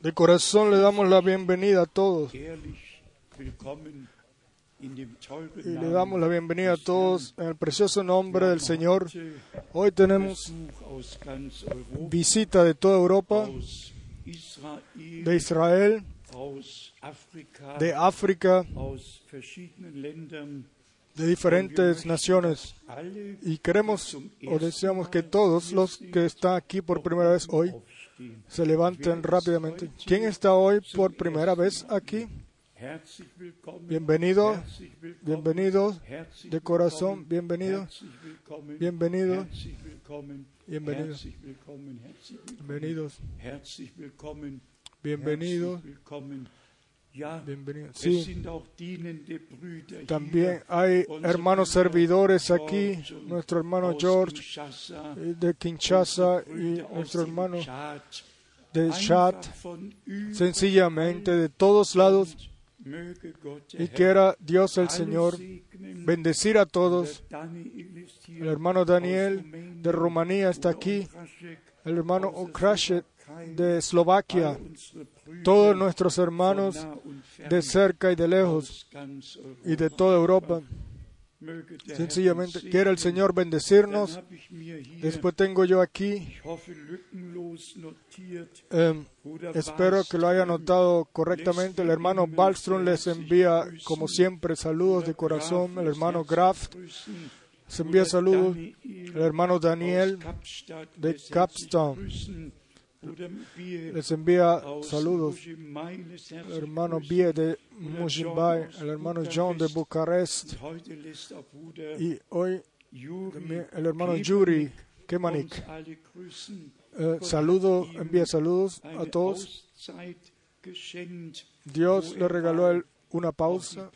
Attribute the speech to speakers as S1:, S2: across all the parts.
S1: De corazón le damos la bienvenida a todos y le damos la bienvenida a todos en el precioso nombre del Señor. Hoy tenemos visita de toda Europa, de Israel, de África. De diferentes naciones. Y queremos o deseamos que todos los que están aquí por primera vez hoy se levanten rápidamente. ¿Quién está hoy por primera vez aquí? Bienvenido, bienvenidos
S2: Herzlich
S1: de corazón, bienvenido, bienvenido. Bienvenido. Bienvenidos, bienvenidos.
S2: Ja,
S1: bienvenidos. Sí, también hay hermanos servidores aquí, nuestro hermano George eh, de Kinshasa y nuestro hermano
S2: Tschad.
S1: de Chad, sencillamente de todos lados, y quiera Dios el Señor bendecir a todos. El hermano Daniel de Rumanía está aquí, el hermano Okrashet de Eslovaquia, todos nuestros hermanos de cerca y de lejos y de toda Europa. Sencillamente, quiera el. Señor bendecirnos. Después tengo yo aquí,
S2: Bruder
S1: espero que lo haya notado correctamente. El hermano Ballström les envía, como siempre, saludos de corazón. El hermano
S2: grüßen,
S1: les envía saludos. El hermano Daniel de
S2: lässt
S1: Les envía saludos. El hermano. Bie de Mujimbai, el hermano John de Bucarest
S2: auch Bruder
S1: y hoy el hermano Yuri Kemanik. Eh, saludo, envía saludos a todos. Dios le regaló a él una pausa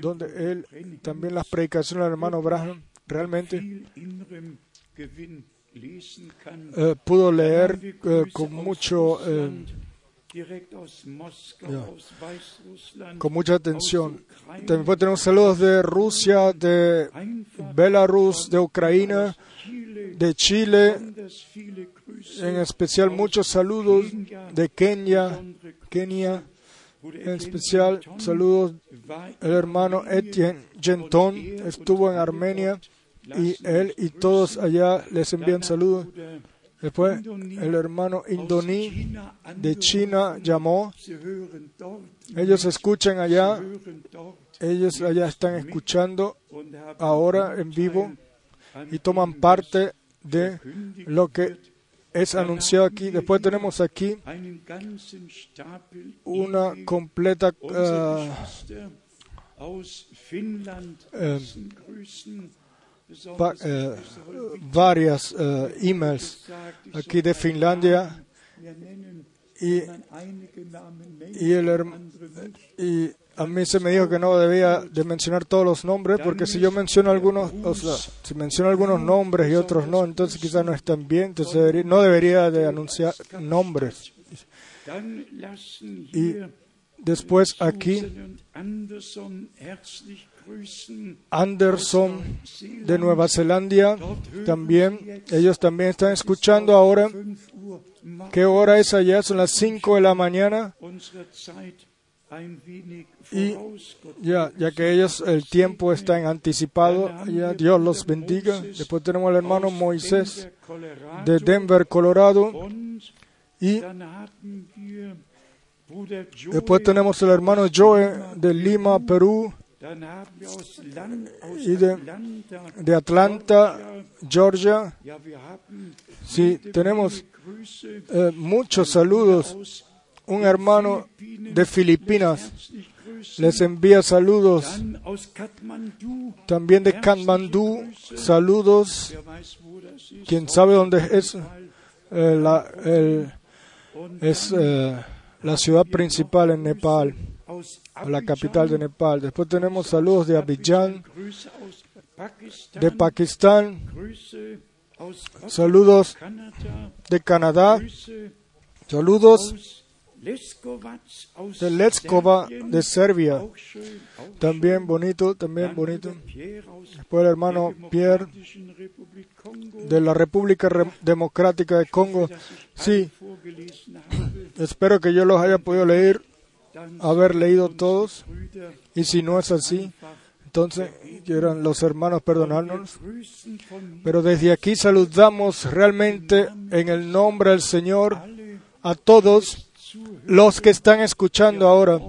S1: donde él también las predicaciones del hermano Branham realmente eh, pudo leer eh, con mucho eh, con mucha atención. También tenemos saludos de Rusia, de Belarus, de Ucrania, de Chile, en especial muchos saludos de Kenia. Kenia, en especial saludos el hermano Etienne Genton estuvo en Armenia y él y todos allá les envían saludos. Después el hermano
S2: China
S1: de China llamó. Ellos escuchan allá, ellos allá están escuchando ahora en vivo y
S2: an
S1: toman parte de lo que es anunciado aquí. Después tenemos aquí una completa eh, Eh, varias eh, emails aquí de Finlandia y, y el y a mí se me dijo que no debía de mencionar todos los nombres porque si yo menciono algunos, o sea, si menciono algunos nombres y otros no, entonces quizás no están bien, entonces debería- no debería de anunciar nombres. Y después aquí
S2: Anderson
S1: de Nueva Zelanda también, ellos también están escuchando ahora.
S2: 5 Uhr morgens
S1: ¿Qué hora es allá? Son las 5 de la mañana. Y ya, ya que ellos el tiempo está en anticipado, ya Dios los bendiga. Después tenemos al hermano Moisés de Denver, Colorado. Y después tenemos al hermano Joe de Lima, Perú, Y de-
S2: Atlanta,
S1: Georgia. Sí, tenemos eh, muchos saludos. Un hermano de Filipinas les envía saludos. También de Kathmandú, saludos. ¿Quién sabe dónde es? Eh, la, es eh, la ciudad principal en Nepal, o la capital de Nepal. Después tenemos saludos de Abidjan, de Pakistán, saludos de Canadá, saludos de Letskova de Serbia. También bonito, también bonito. Después el hermano Pierre de la República Democrática de Congo. Sí, espero que yo los haya podido leer, haber leído todos. Y si no es así, entonces quieran los hermanos perdonarnos. Pero desde aquí saludamos realmente en el nombre del Señor a todos los que están escuchando ahora.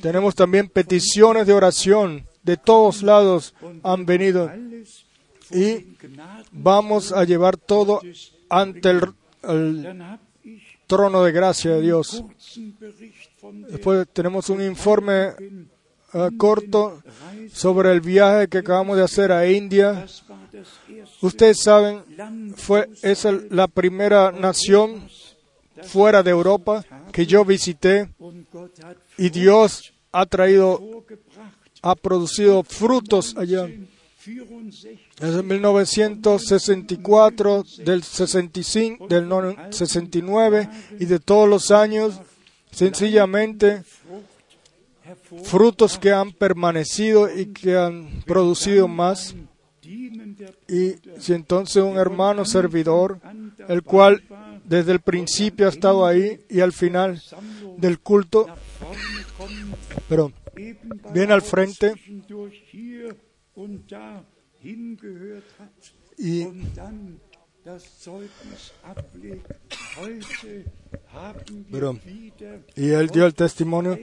S1: Tenemos también peticiones de oración de todos lados han venido y vamos a llevar todo ante el, trono de gracia de Dios. Después tenemos un informe eh, corto sobre el viaje que acabamos de hacer a India. Ustedes saben, fue esa la primera nación fuera de Europa que yo visité y Dios ha traído, ha producido frutos allá. Desde 1964, del 65, del 69 y de todos los años, sencillamente frutos que han permanecido y que han producido más. Y si entonces un hermano servidor, el cual desde el principio ha estado ahí y al final del culto, pero viene al frente y pero, y él dio el testimonio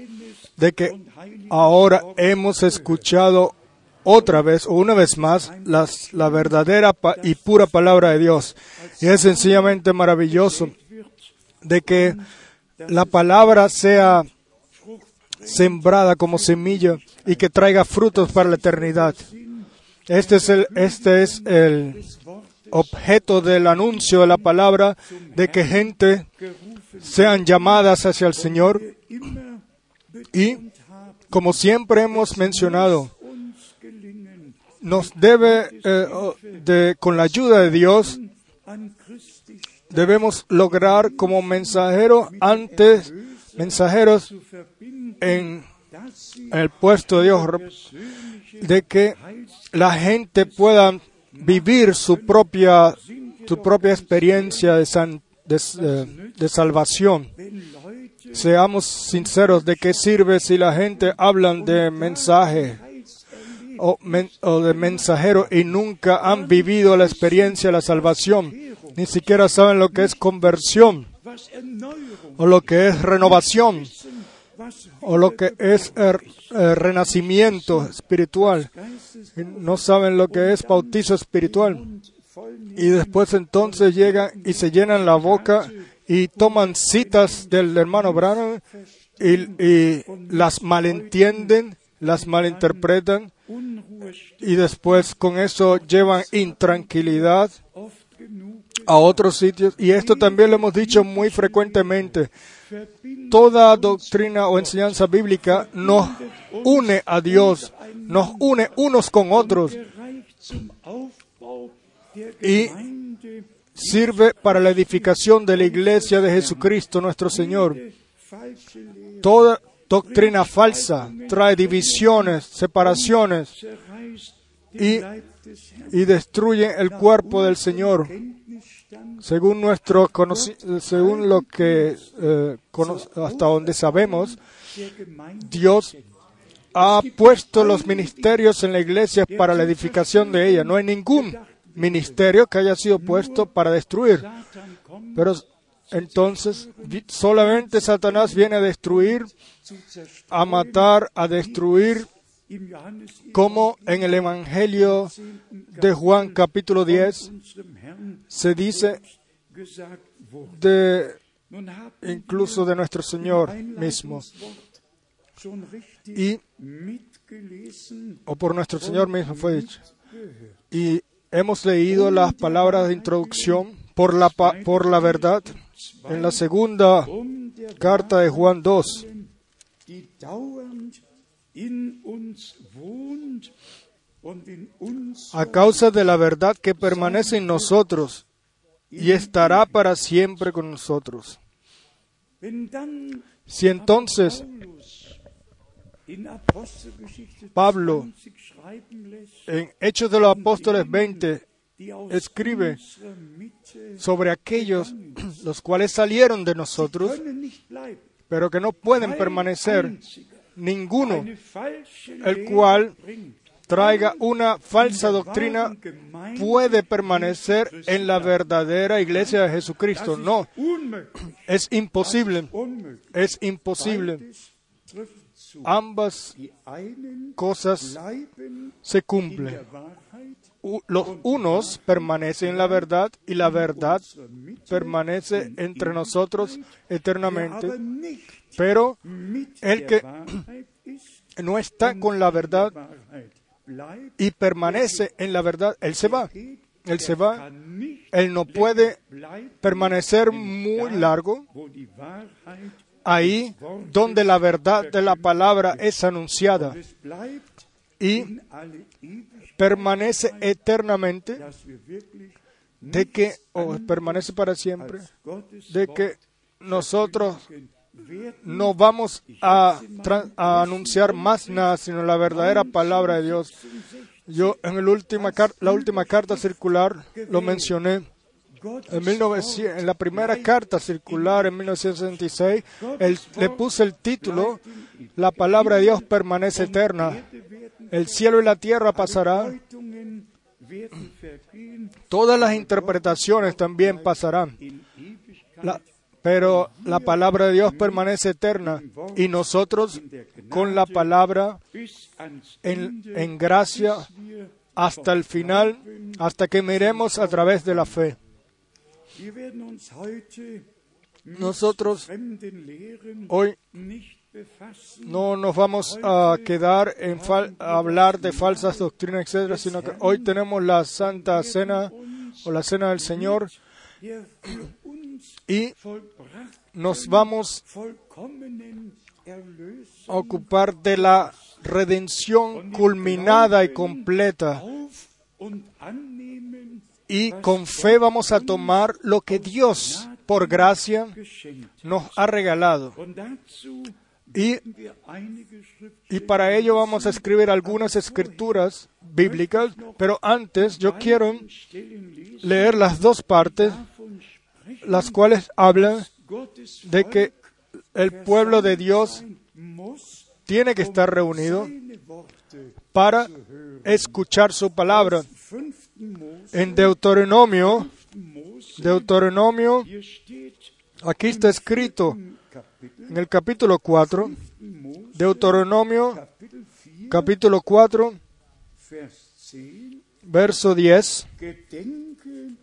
S1: de que ahora hemos escuchado otra vez o una vez más las, la verdadera y pura palabra de Dios. Y es sencillamente maravilloso de que la palabra sea sembrada como semilla y que traiga frutos para la eternidad. Este es el, este es el objeto del anuncio de la palabra, de que gente sean llamadas hacia el Señor. Y, como siempre hemos mencionado, nos debe, eh, de, con la ayuda de Dios, debemos lograr como mensajero antes, mensajeros en el puesto de Dios, de que la gente pueda vivir su propia, su propia experiencia de, eh, de, salvación. Seamos sinceros, ¿de qué sirve si la gente habla de mensaje o, o, de mensajero y nunca han vivido la experiencia de la salvación? Ni siquiera saben lo que es conversión o lo que es renovación o lo que es el, renacimiento espiritual. No saben lo que es bautizo espiritual. Y después entonces llegan y se llenan la boca y toman citas del hermano Branham y las malentienden, las malinterpretan y después con eso llevan intranquilidad a otros sitios. Y esto también lo hemos dicho muy frecuentemente. Toda doctrina o enseñanza bíblica nos une a Dios, nos une unos con otros y sirve para la edificación de la iglesia de Jesucristo nuestro Señor. Toda doctrina falsa trae divisiones, separaciones y, y destruye el cuerpo del Señor según nuestro según lo que eh, hasta donde sabemos, Dios ha puesto los ministerios en la iglesia para la edificación de ella. No hay ningún ministerio que haya sido puesto para destruir. Pero entonces solamente Satanás viene a destruir, a matar, a destruir como en el Evangelio de Juan capítulo 10 se dice de incluso de nuestro Señor mismo. Y o por nuestro Señor mismo fue dicho. Y hemos leído las palabras de introducción por la por la verdad en la segunda carta de Juan 2 a causa de la verdad que permanece en nosotros y estará para siempre con nosotros. Si entonces Pablo
S2: 20 schreiben lässt,
S1: en Hechos de los Apóstoles 20
S2: die aus
S1: escribe sobre aquellos los cuales salieron de nosotros, pero que no pueden permanecer ninguno el cual traiga una falsa doctrina puede permanecer en la verdadera iglesia de Jesucristo. No, es imposible, es imposible. Ambas cosas se cumplen. Los unos permanecen en la verdad y la verdad permanece entre nosotros eternamente. Pero el que no está con la verdad y permanece en la verdad, él se va. Él se va. Él no puede permanecer muy largo ahí donde la verdad de la palabra es anunciada y permanece eternamente, de que, o permanece para siempre, de que nosotros no vamos a, anunciar más nada, sino la verdadera palabra de Dios. Yo en el última la última carta circular lo mencioné. En, 1900 en la primera carta circular en 1966, él- le puse el título, La palabra de Dios permanece eterna. El cielo y la tierra pasarán, todas las interpretaciones también pasarán. La- pero la palabra de Dios permanece eterna. Y nosotros con la palabra en, gracia hasta el final, hasta que miremos a través de la fe. Nosotros hoy no nos vamos a quedar en a hablar de falsas doctrinas, etcétera, sino que hoy tenemos la Santa Cena o la Cena del Señor y nos vamos a ocupar de la redención culminada y completa y con fe vamos a tomar lo que Dios por gracia nos ha regalado. Y, y para ello vamos a escribir algunas escrituras bíblicas, pero antes yo quiero leer las dos partes, las cuales hablan de que el pueblo de Dios tiene que estar reunido para escuchar su palabra. En Deuteronomio, Deuteronomio, aquí está escrito en el capítulo 4,
S2: Mose,
S1: Deuteronomio
S2: Kapitel 4,
S1: capítulo 4,
S2: Vers 10,
S1: verso 10,
S2: Gedenke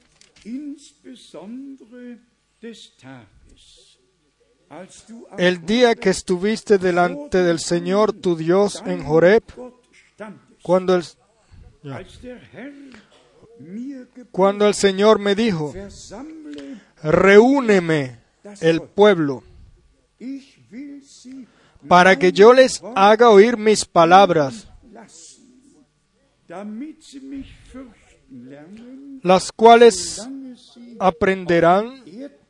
S2: insbesondere des Tages, als du am
S1: el día que estuviste delante del Señor tu Dios en
S2: standest,
S1: cuando el,
S2: als
S1: cuando el Señor me dijo, reúneme el pueblo, para que yo les haga oír mis palabras, las cuales aprenderán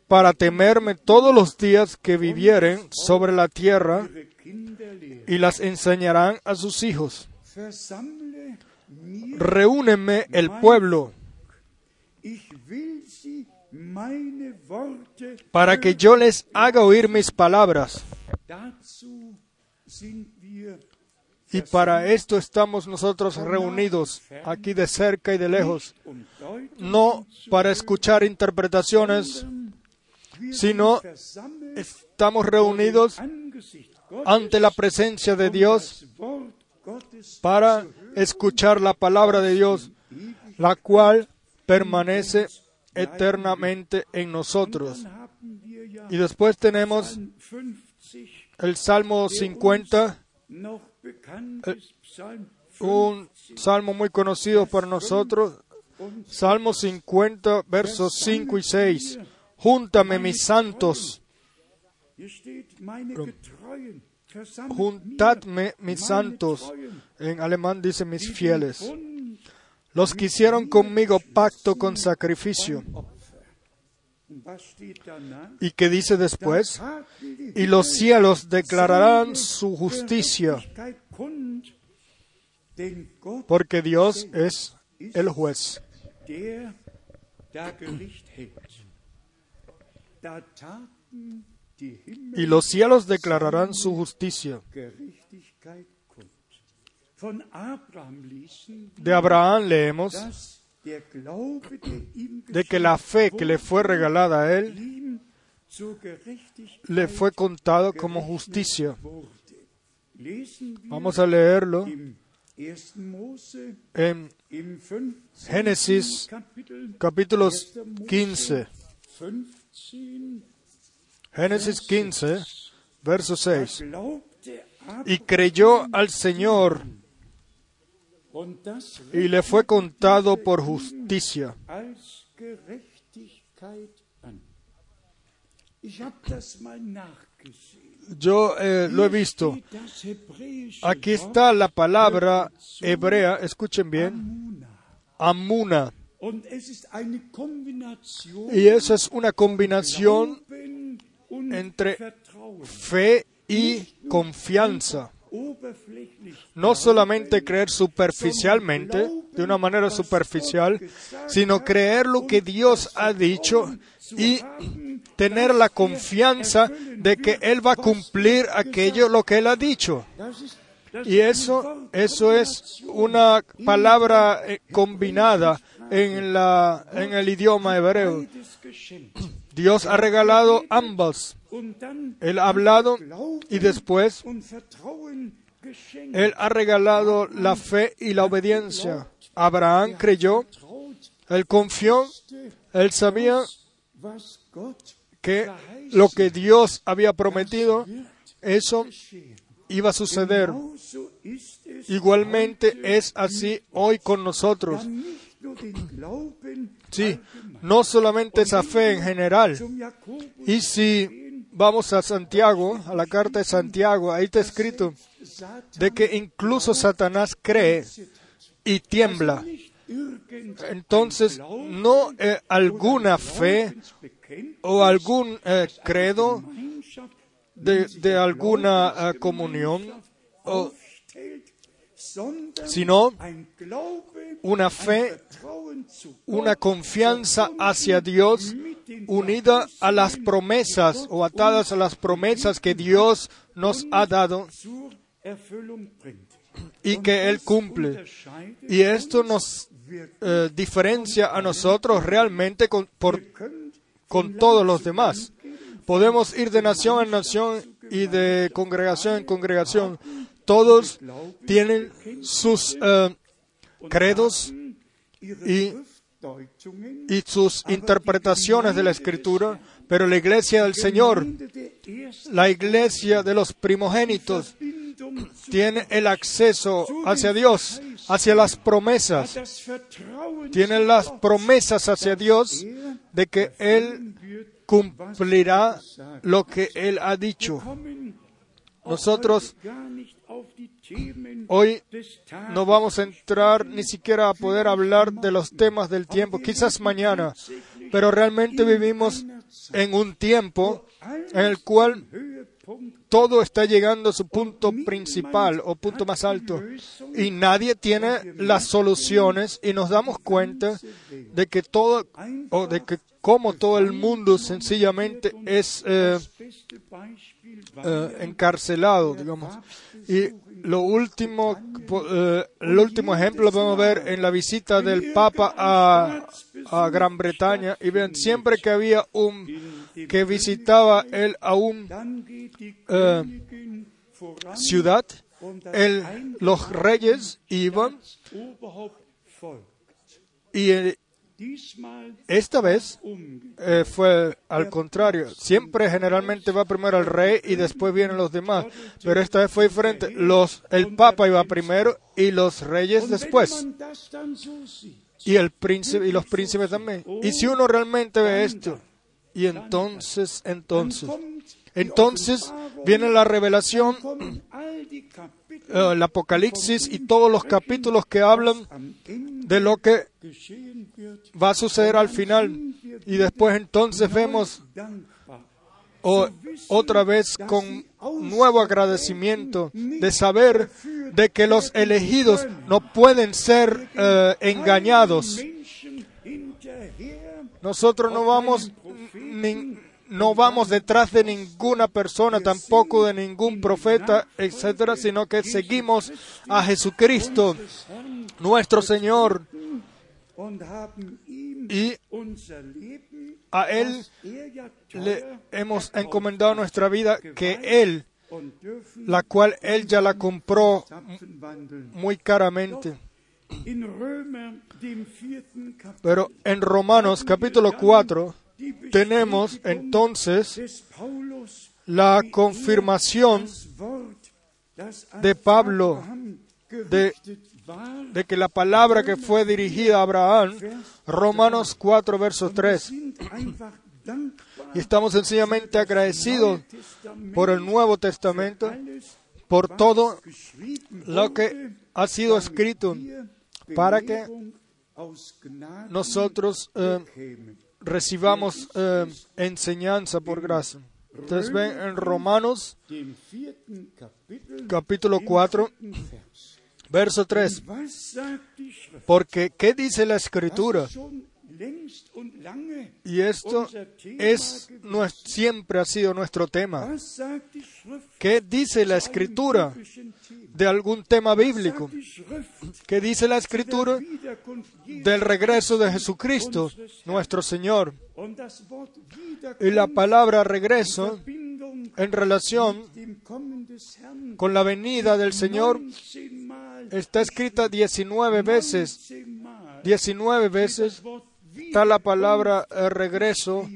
S1: para temerme todos los días que vivieren sobre la tierra y las enseñarán a sus hijos. Reúneme el pueblo para que yo les haga oír mis palabras. Y para esto estamos nosotros reunidos aquí de cerca y de lejos, no para escuchar interpretaciones, sino estamos reunidos ante la presencia de Dios para escuchar la palabra de Dios, la cual permanece eternamente en nosotros. Y después tenemos
S2: 50
S1: el Salmo 50,
S2: noch bekanntes Psalm
S1: un salmo muy conocido para nosotros, Salmo 50, versos 5 y 6. Júntame mis santos, juntadme mis santos. En alemán dice mis fieles. Los que hicieron conmigo pacto con sacrificio. ¿Y qué dice después? Y los cielos declararán su justicia, porque Dios es el juez. Y los cielos declararán su justicia. De Abraham leemos de que la fe que le fue regalada a él le fue contado como justicia. Vamos a leerlo
S2: im 1. Mose,
S1: en
S2: im 15.
S1: Génesis capítulo
S2: 1. Mose
S1: 15.
S2: 15,
S1: Génesis 15, verso 6.
S2: glaubte
S1: Y creyó al Señor y le fue contado por justicia. Yo eh, lo he visto. Aquí está la palabra hebrea, escuchen bien,
S2: Amuna.
S1: Y esa es una combinación entre fe y confianza. No solamente creer superficialmente, de una manera superficial, sino creer lo que Dios ha dicho y tener la confianza de que Él va a cumplir aquello lo que Él ha dicho. Y eso, eso es una palabra eh, combinada en, la, en el idioma hebreo. Dios ha regalado ambas. Él ha hablado y después. Él ha regalado la fe y la obediencia. Abraham creyó, él confió, él sabía que lo que Dios había prometido, eso iba a suceder. Igualmente es así hoy con nosotros. Sí, no solamente esa fe en general. Y si vamos a Santiago, a la carta de Santiago, ahí está escrito de que incluso Satanás cree y tiembla. Entonces, no eh, alguna fe o algún eh, credo de, alguna eh, comunión, o, sino una fe, una confianza hacia Dios unida a las promesas o atadas a las promesas que Dios nos ha dado
S2: zur Erfüllung bringt.
S1: y que Él cumple.
S2: Unterscheidet
S1: Y esto nos eh, diferencia a nosotros realmente con, por, con todos los demás. Podemos ir de nación en nación y de congregación en congregación. Todos tienen sus eh, credos y, y sus interpretaciones de la Escritura, pero la iglesia del Señor, la iglesia de los primogénitos, tiene el acceso hacia Dios, hacia las promesas. Tienen las promesas hacia Dios de que Él cumplirá lo que Él ha dicho. Nosotros hoy no vamos a entrar ni siquiera a poder hablar de los temas del tiempo, quizás mañana, pero realmente vivimos en un tiempo en el cual todo está llegando a su punto principal o punto más alto y nadie tiene las soluciones y nos damos cuenta de que todo o de que como todo el mundo sencillamente es eh, eh, encarcelado, digamos. Y lo último, eh, el último ejemplo lo podemos ver en la visita del Papa a, a Gran Bretaña. Y vean, siempre que había un que visitaba él a un eh, ciudad, el, los reyes iban y eh, esta vez eh, fue al contrario. Siempre generalmente va primero el rey y después vienen los demás. Pero esta vez fue diferente. Los, el papa iba primero y los reyes después. Y el príncipe y los príncipes también. Y si uno realmente ve esto, y entonces, entonces, entonces viene la revelación, eh, el Apocalipsis y todos los capítulos que hablan de lo que va a suceder al final. Y después entonces vemos o- otra vez con nuevo agradecimiento de saber de que los elegidos no pueden ser eh, engañados. Nosotros no vamos no vamos detrás de ninguna persona, tampoco de ningún profeta, etcétera, sino que seguimos a Jesucristo, nuestro Señor, y a Él le hemos encomendado nuestra vida, que Él, la cual Él ya la compró muy caramente. Pero en Romanos capítulo 4
S2: die
S1: tenemos entonces la confirmación de Pablo de- que la palabra que fue dirigida a Abraham, Romanos 4, verso 3,
S2: sind einfach dankbar
S1: y estamos sencillamente agradecidos por el Nuevo Testamento, por todo lo que ha sido escrito para que nosotros eh. Recibamos eh, enseñanza por gracia. Entonces ven en Romanos capítulo
S2: im
S1: 4,
S2: dritten Vers.
S1: verso 3,
S2: Was sagt die Schrift?
S1: porque ¿qué dice la Escritura? Y esto es nues- siempre ha sido nuestro tema. ¿Qué dice la Escritura de algún tema bíblico? ¿Qué dice la Escritura del regreso de Jesucristo, nuestro Señor? Y la palabra regreso en relación con la venida del Señor
S2: 19 Mal
S1: está escrita 19 veces.
S2: 19 Mal
S1: 19 veces está la palabra eh, regreso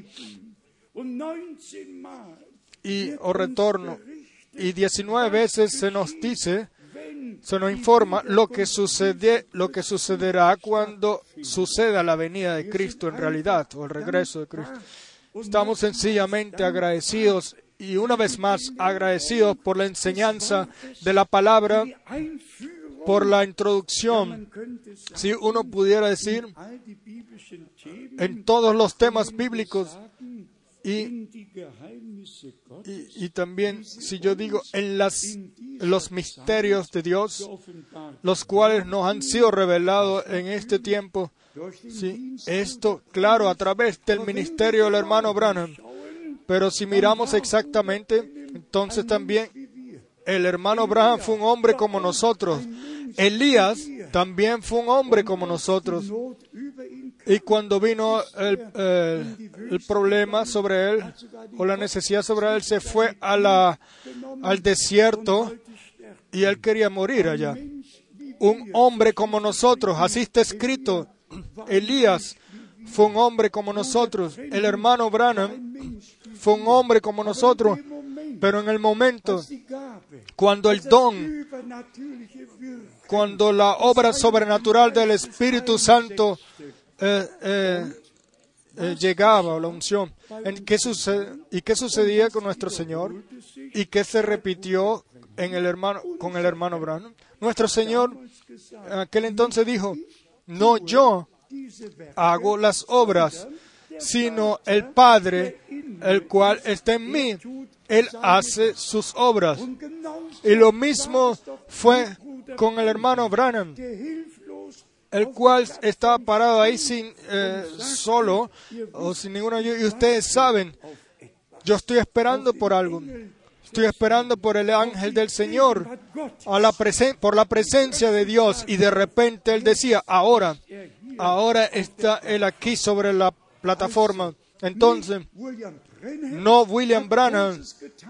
S2: und 19 Mal
S1: y o retorno. Y 19 veces se nos dice, se nos informa lo que, sucede, lo que sucederá cuando suceda la venida de Cristo en realidad, o el regreso de Cristo. Estamos sencillamente agradecidos y una vez más agradecidos por la enseñanza de la palabra, por la introducción, si uno pudiera decir, en todos los temas bíblicos y, y, también, si yo digo, en las, los misterios de Dios, los cuales nos han sido revelados en este tiempo. Sí, esto, claro, a través del ministerio del hermano Branham. Pero si miramos exactamente, entonces también el hermano Branham fue un hombre como nosotros. Elías también fue un hombre como nosotros. Y cuando vino el, el- problema sobre él, o la necesidad sobre él, se fue a la, al desierto y él quería morir allá. Un hombre como nosotros, así está escrito. Elías fue un hombre como nosotros. El hermano Branham fue un hombre como nosotros. Pero en el momento, cuando el don cuando la obra sobrenatural del Espíritu Santo eh, eh, eh, llegaba, la unción. ¿En qué ¿Y qué sucedía con nuestro Señor? ¿Y qué se repitió en el hermano, con el hermano Branham? Nuestro Señor aquel entonces dijo, no yo hago las obras, sino el Padre, el cual está en mí. Él hace sus obras. Y lo mismo fue con el hermano Branham, el cual estaba parado ahí sin eh, solo o sin ninguna ayuda. Y ustedes saben, yo estoy esperando por algo. Estoy esperando por el ángel del Señor, a la presen- por la presencia de Dios. Y de repente él decía, ahora, ahora está él aquí sobre la plataforma. Entonces, no William Branham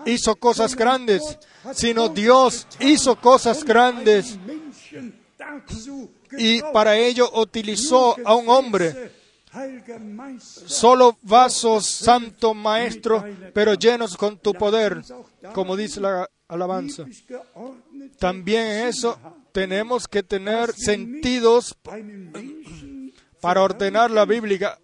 S1: hizo cosas grandes, sino Dios hizo cosas grandes y para ello utilizó a un hombre, solo vasos, santo maestro, pero llenos con tu poder, como dice la alabanza. También eso tenemos que tener sentidos para ordenar la Biblia,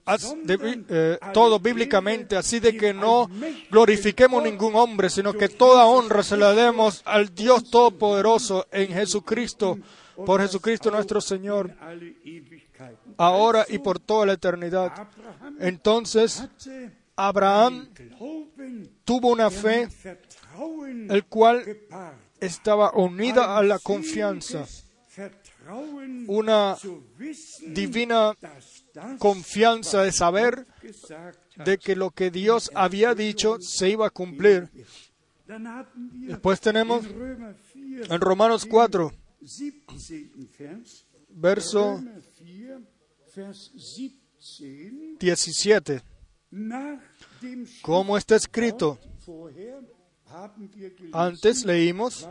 S1: eh, todo bíblicamente, así de que no glorifiquemos ningún hombre, sino que toda honra se la demos al Dios Todopoderoso en Jesucristo, por Jesucristo nuestro Señor. ahora y por toda la eternidad. Entonces Abraham tuvo una fe el cual estaba unida a la confianza, una divina confianza de saber de que lo que Dios había dicho se iba a cumplir. Después tenemos
S2: in Römer 4,
S1: en Romanos 4,
S2: 17. Vers,
S1: verso
S2: Römer 4, Vers 17,
S1: 17,
S2: nach dem
S1: como está escrito, antes leímos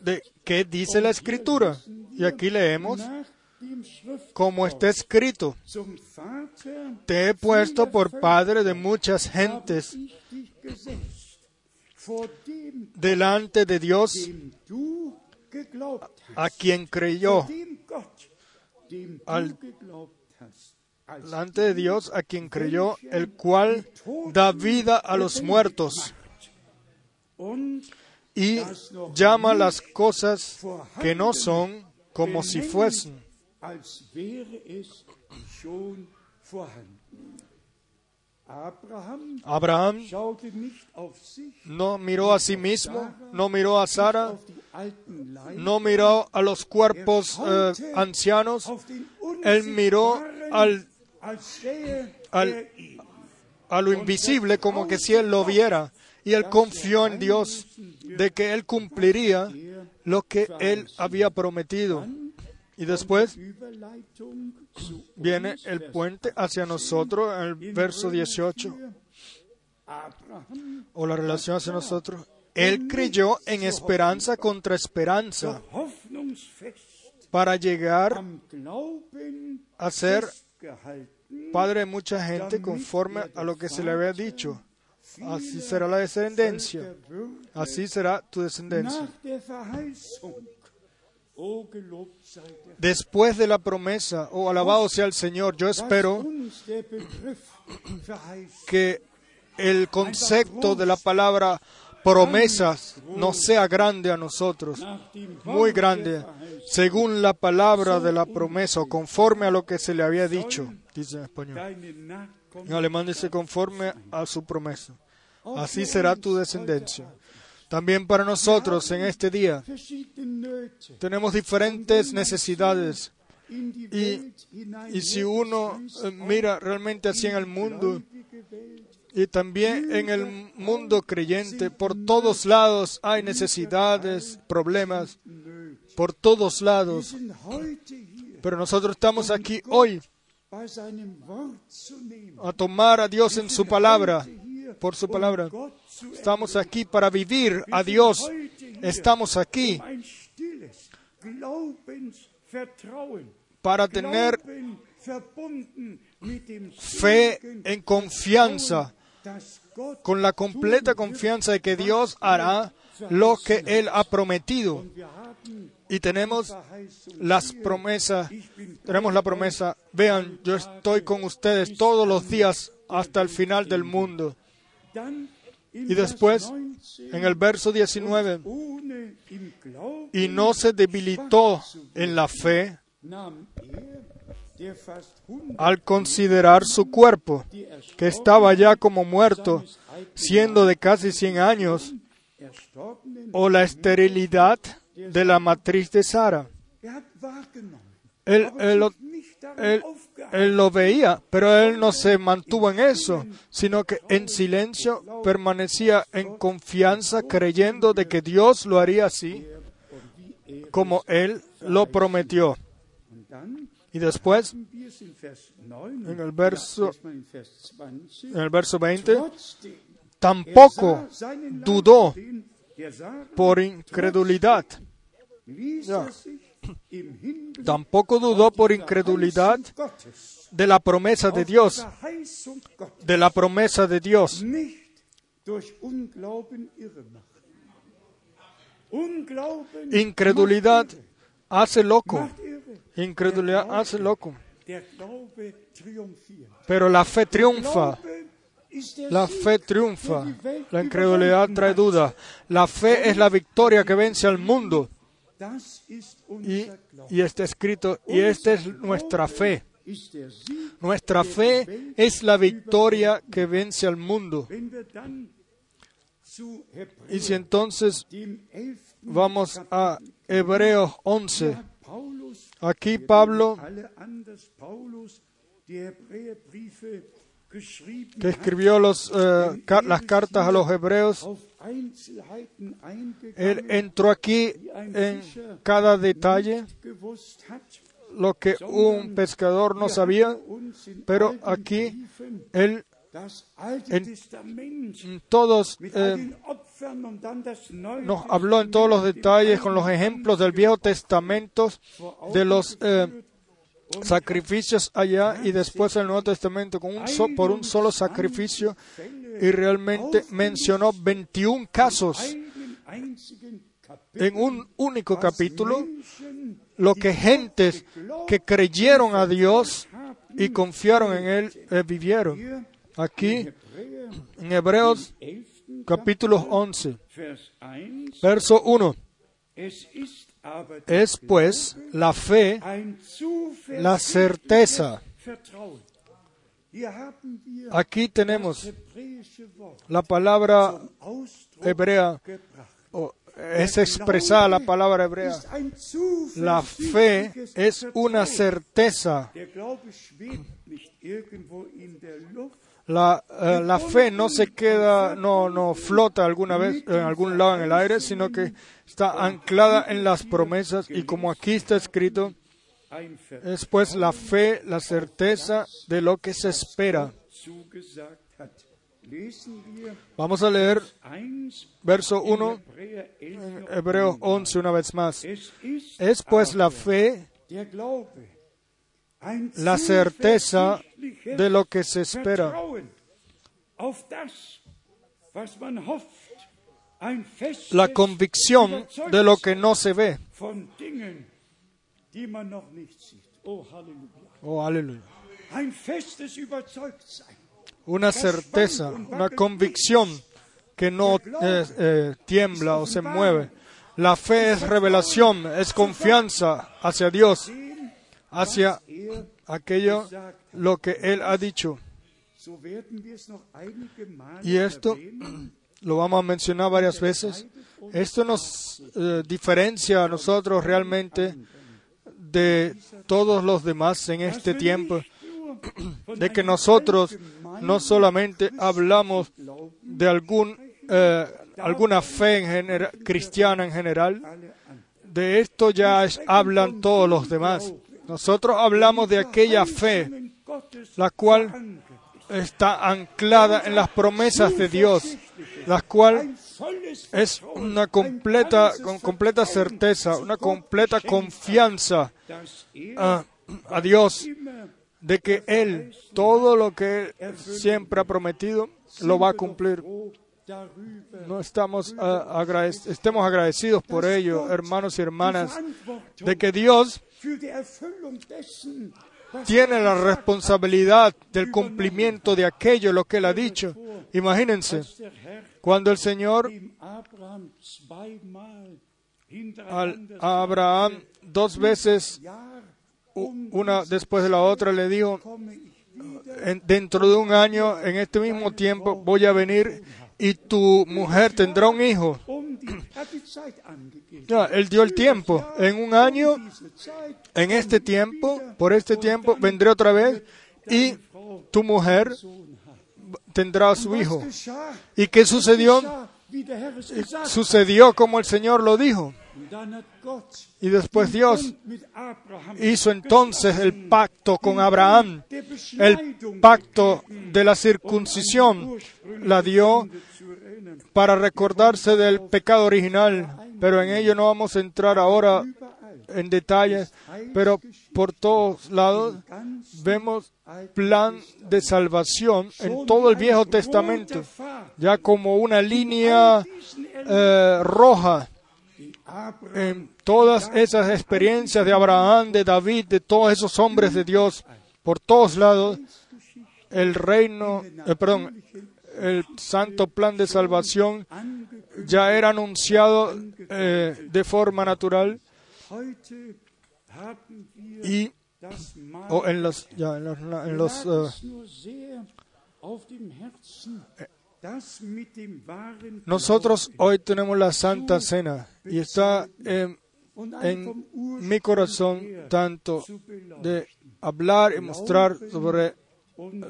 S1: de qué dice la escritura. Y aquí leemos, como está escrito, te he puesto por padre de muchas gentes delante de Dios a quien creyó, delante de Dios a quien creyó, el cual da vida a los muertos y llama las cosas que no son como si fuesen.
S2: Abraham
S1: no miró a sí mismo, no miró a Sara, no miró a los cuerpos eh, ancianos, él miró al, al-
S2: er
S1: a lo invisible como que si él lo viera. Y él confió en Dios de que él cumpliría lo que él había prometido. Y después viene el puente hacia nosotros el verso
S2: Römer
S1: 18,
S2: 4. Abraham
S1: o la relación hacia nosotros. Él creyó en esperanza contra esperanza para llegar a ser padre de mucha gente conforme a lo que se le había dicho. Así será la descendencia. Así será tu descendencia. Después de la promesa, oh alabado sea el Señor, yo espero que el concepto de la palabra promesas no sea grande a nosotros, muy grande, según la palabra de la promesa conforme a lo que se le había dicho, dice en español. En alemán dice conforme a su promesa. Así será tu descendencia. También para nosotros en este día tenemos diferentes necesidades y, y si uno eh, mira realmente así en el mundo y también en el mundo creyente, por todos lados hay necesidades, problemas, por todos lados. Pero nosotros estamos aquí hoy a tomar a Dios en su palabra, por su
S2: um
S1: palabra. Estamos aquí para vivir a Dios. Estamos aquí
S2: um
S1: para tener fe en confianza, con la completa confianza de que Dios hará lo que Él ha prometido. Y tenemos las promesas, tenemos la promesa, vean, yo estoy con ustedes todos los días hasta el final del mundo. Y después,
S2: Vers 19,
S1: en el verso 19,
S2: ohne im Glauben
S1: y no se debilitó en la fe
S2: nahm der fast 100
S1: al considerar su cuerpo, que estaba ya como muerto, siendo de casi 100 años, o la esterilidad de la matriz de Sara.
S2: er
S1: Él, él lo- él, él lo veía, pero él no se mantuvo en eso, sino que en silencio permanecía en confianza, creyendo de que Dios lo haría así como él lo prometió. Y después,
S2: haben wir es in Vers 9,
S1: en el verso,
S2: erstmal in Vers 20,
S1: en el verso 20,
S2: trotzdem, er
S1: tampoco dudó por incredulidad, tampoco dudó por incredulidad de la promesa de Dios, de la promesa de Dios. Incredulidad hace loco, incredulidad hace loco, pero la fe triunfa. La fe triunfa, la incredulidad trae duda. La fe es la victoria que vence al mundo. y, está escrito, y esta es nuestra fe. Nuestra fe es la victoria que vence al mundo. Y si entonces
S2: dem 11.
S1: vamos a Hebreos 11,
S2: hat Paulus,
S1: aquí Pablo, que escribió los, eh, las cartas a los hebreos, él entró aquí en cada detalle, lo que un pescador no sabía, pero aquí él en- todos eh, nos habló en todos los detalles con los ejemplos del Viejo Testamento, de los eh, sacrificios allá y después el Nuevo Testamento con un por un solo sacrificio y realmente mencionó 21 casos en un único capítulo lo que gentes que creyeron a Dios y confiaron en Él eh, vivieron. Aquí en Hebreos
S2: 11.
S1: capítulo 11,
S2: Vers 1
S1: verso 1.
S2: Es
S1: pues la fe, la certeza. Aquí tenemos la palabra hebrea, es expresada la palabra hebrea. La fe es una certeza. La, eh, la fe no se queda, no, no flota alguna vez en algún lado en el aire, sino que está anclada en las promesas y como aquí está escrito, es pues la fe, la certeza de lo que se espera. Vamos a leer
S2: 1
S1: verso 1,
S2: Hebräer 11. noch
S1: Hebreos
S2: einmal.
S1: 11 una vez más.
S2: Es
S1: pues la fe, la certeza de lo que se espera. La convicción de lo que no se ve.
S2: Oh
S1: aleluya. Una certeza, una convicción que no eh, eh, tiembla o se mueve. La fe es revelación, es confianza hacia Dios, hacia aquello lo que Él ha dicho. Y esto lo vamos a mencionar varias veces. Esto nos eh, diferencia a nosotros realmente de todos los demás en este tiempo, de que nosotros no solamente hablamos de algún, eh, alguna fe en genera- cristiana en general, de esto ya es- hablan todos los demás. Nosotros hablamos de aquella fe la cual está anclada en las promesas de Dios, la cual es una completa, con completa certeza, una completa confianza
S2: er
S1: a, Dios de que Él, todo lo que siempre ha prometido, lo va a cumplir. No estamos ah, estemos agradecidos por ello, hermanos y hermanas, de que Dios tiene
S2: er
S1: la responsabilidad del cumplimiento de aquello lo que Él ha dicho. Imagínense, cuando el Señor al, a Abraham dos veces,
S2: Jahr
S1: u- una después de la otra, le dijo, dentro de un año, en este mismo tiempo, voy a venir y tu mujer tendrá un hijo. Ya, él dio el tiempo. En un año, en este tiempo, por este tiempo, vendré otra vez y tu mujer tendrá su hijo. ¿Y qué sucedió? Sucedió como el Señor lo dijo. Y después Dios hizo entonces el pacto con Abraham. El pacto de la circuncisión la dio para recordarse del pecado original, pero en ello no vamos a entrar ahora en detalles, pero por todos lados vemos plan de salvación en todo el Viejo Testamento, ya como una línea eh, roja en todas esas experiencias de Abraham, de David, de todos esos hombres de Dios, por todos lados, el reino, eh, perdón, el santo plan de salvación ya era anunciado eh, de forma natural. Y
S2: das Mahl
S1: o en los, ya, en los,
S2: lag
S1: nosotros hoy tenemos la Santa Cena y está en, mi corazón tanto de hablar y mostrar sobre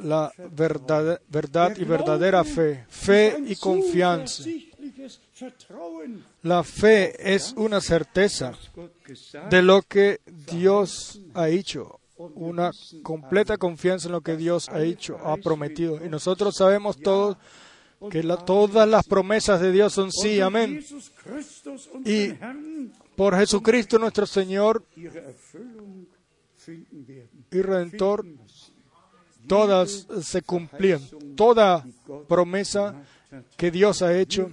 S1: la verdad, verdad y verdadera fe, fe y confianza. La fe es una certeza de lo que Dios ha hecho, una completa confianza en lo que Dios ha hecho, ha prometido. Y nosotros sabemos todos que la- todas las promesas de Dios son sí, amén. Y- Por Jesucristo nuestro Señor y Redentor, todas se cumplían. Toda promesa que Dios ha hecho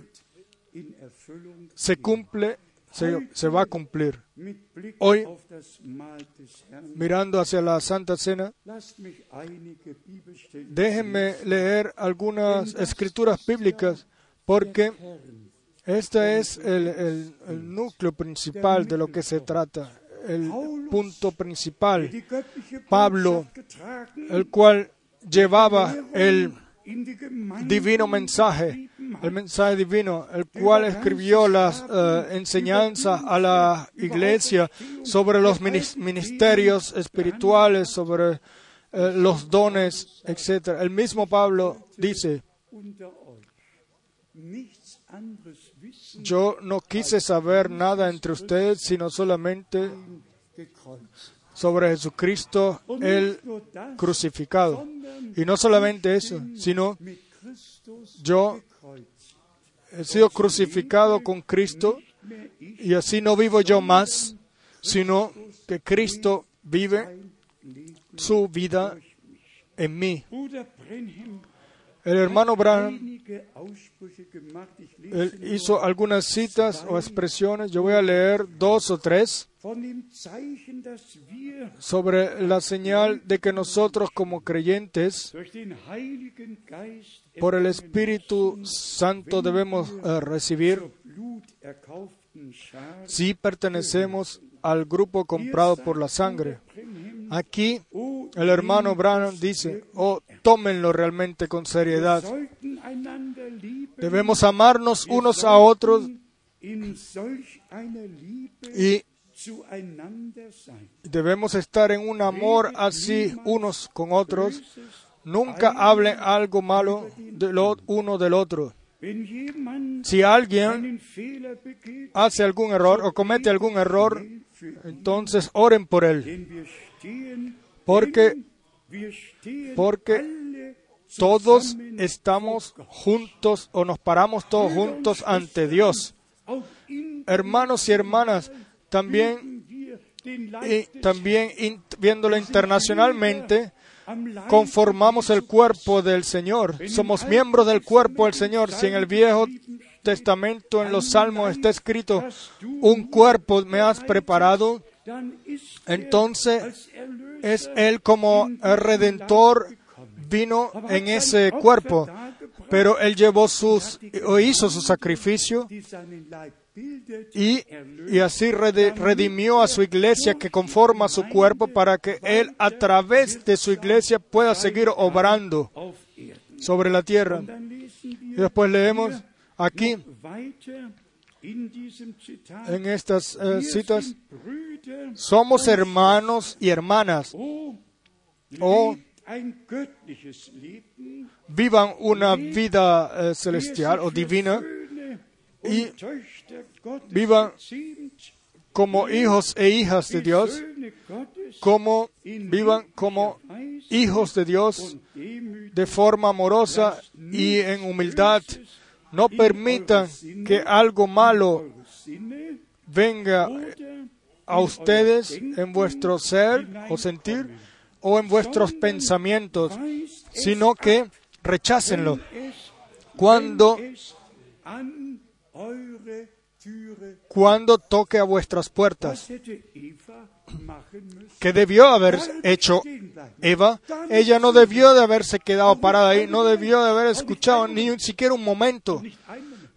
S1: se cumple, se, se va a cumplir. Hoy-. Mirando hacia la Santa Cena, déjenme leer algunas escrituras bíblicas porque este es el, el- el núcleo principal de lo que se trata, el punto principal, Pablo, el cual llevaba el divino mensaje, el mensaje divino, el cual escribió las eh, enseñanzas a la iglesia sobre los minis- ministerios espirituales, sobre eh, los dones, etc. El mismo Pablo dice, yo no quise saber nada entre ustedes, sino solamente. Sobre Jesucristo el crucificado. Y no solamente eso, sino yo he sido crucificado con Cristo y así no vivo yo más, sino que Cristo vive su vida en mí. El hermano Branham hizo algunas citas o expresiones, yo voy a leer dos o tres, sobre la señal de que nosotros como creyentes, por el Espíritu Santo debemos eh, recibir si pertenecemos al grupo comprado por la sangre. Aquí el hermano Branham dice, oh, tómenlo realmente con seriedad. Debemos amarnos unos a otros y debemos estar en un amor así unos con otros. Nunca hablen algo malo del uno del otro. Si alguien hace algún error o comete algún error, entonces oren por él, porque porque todos estamos juntos o nos paramos todos juntos ante Dios. Hermanos y hermanas, también y también in- viéndolo internacionalmente, conformamos el cuerpo del Señor. Somos miembros del cuerpo del Señor. Si en el Viejo Testamento, en los Salmos, está escrito, un cuerpo me has preparado, entonces es Él como el Redentor vino en ese cuerpo. Pero Él llevó sus, o hizo su sacrificio y, y así redimió a su iglesia que conforma su cuerpo para que Él a través de su iglesia pueda seguir obrando sobre la tierra. Y después leemos aquí en estas eh, citas, somos hermanos y hermanas.
S2: oh,
S1: Oh.
S2: Leben,
S1: Vivan una vida eh, celestial o divina y vivan como hijos e hijas de Dios, como vivan como hijos de Dios de forma amorosa y en humildad. No permitan que algo malo venga a ustedes en vuestro ser o sentir o en vuestros pensamientos, sino que rechácenlo. Cuando, cuando toque a vuestras puertas, Que debió haber hecho. Eva, ella no debió de haberse quedado parada ahí, no debió de haber escuchado ni siquiera un momento,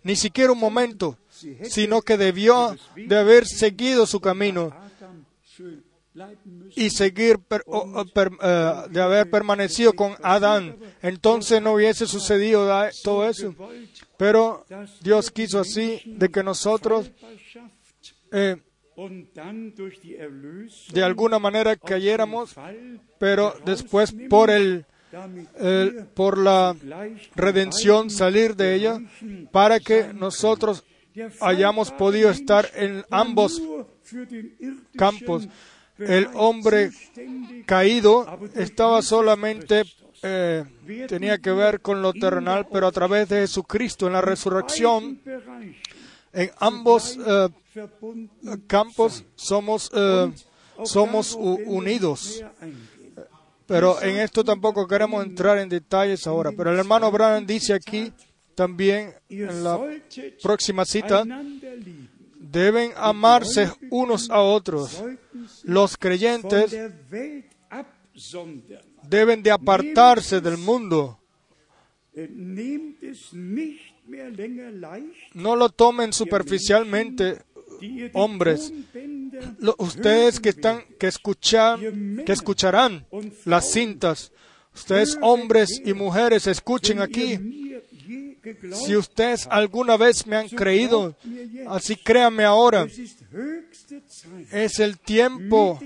S1: ni siquiera un momento, sino que debió de haber seguido su camino y seguir per- per- eh, de haber permanecido con Adán. Entonces no hubiese sucedido todo eso. Pero Dios quiso así de que nosotros eh, de alguna manera cayéramos, pero después por el,
S2: wir
S1: por la redención salir de ella para que nosotros hayamos podido estar en ambos campos. El hombre caído estaba solamente, eh, tenía que ver con lo terrenal, pero a través de Jesucristo en la resurrección, en ambos eh, campos somos, eh, somos unidos. Pero en esto tampoco queremos entrar en detalles ahora. Pero el hermano Branham dice aquí también en la próxima cita, deben amarse unos a otros. Los creyentes deben de apartarse del mundo. No lo tomen superficialmente, hombres. Lo- ustedes que están, que escuchan, que escucharán las cintas. Ustedes hombres y mujeres escuchen aquí. Si ustedes alguna vez me han creído, así créanme ahora.
S2: es ist höchste Zeit,
S1: Es el tiempo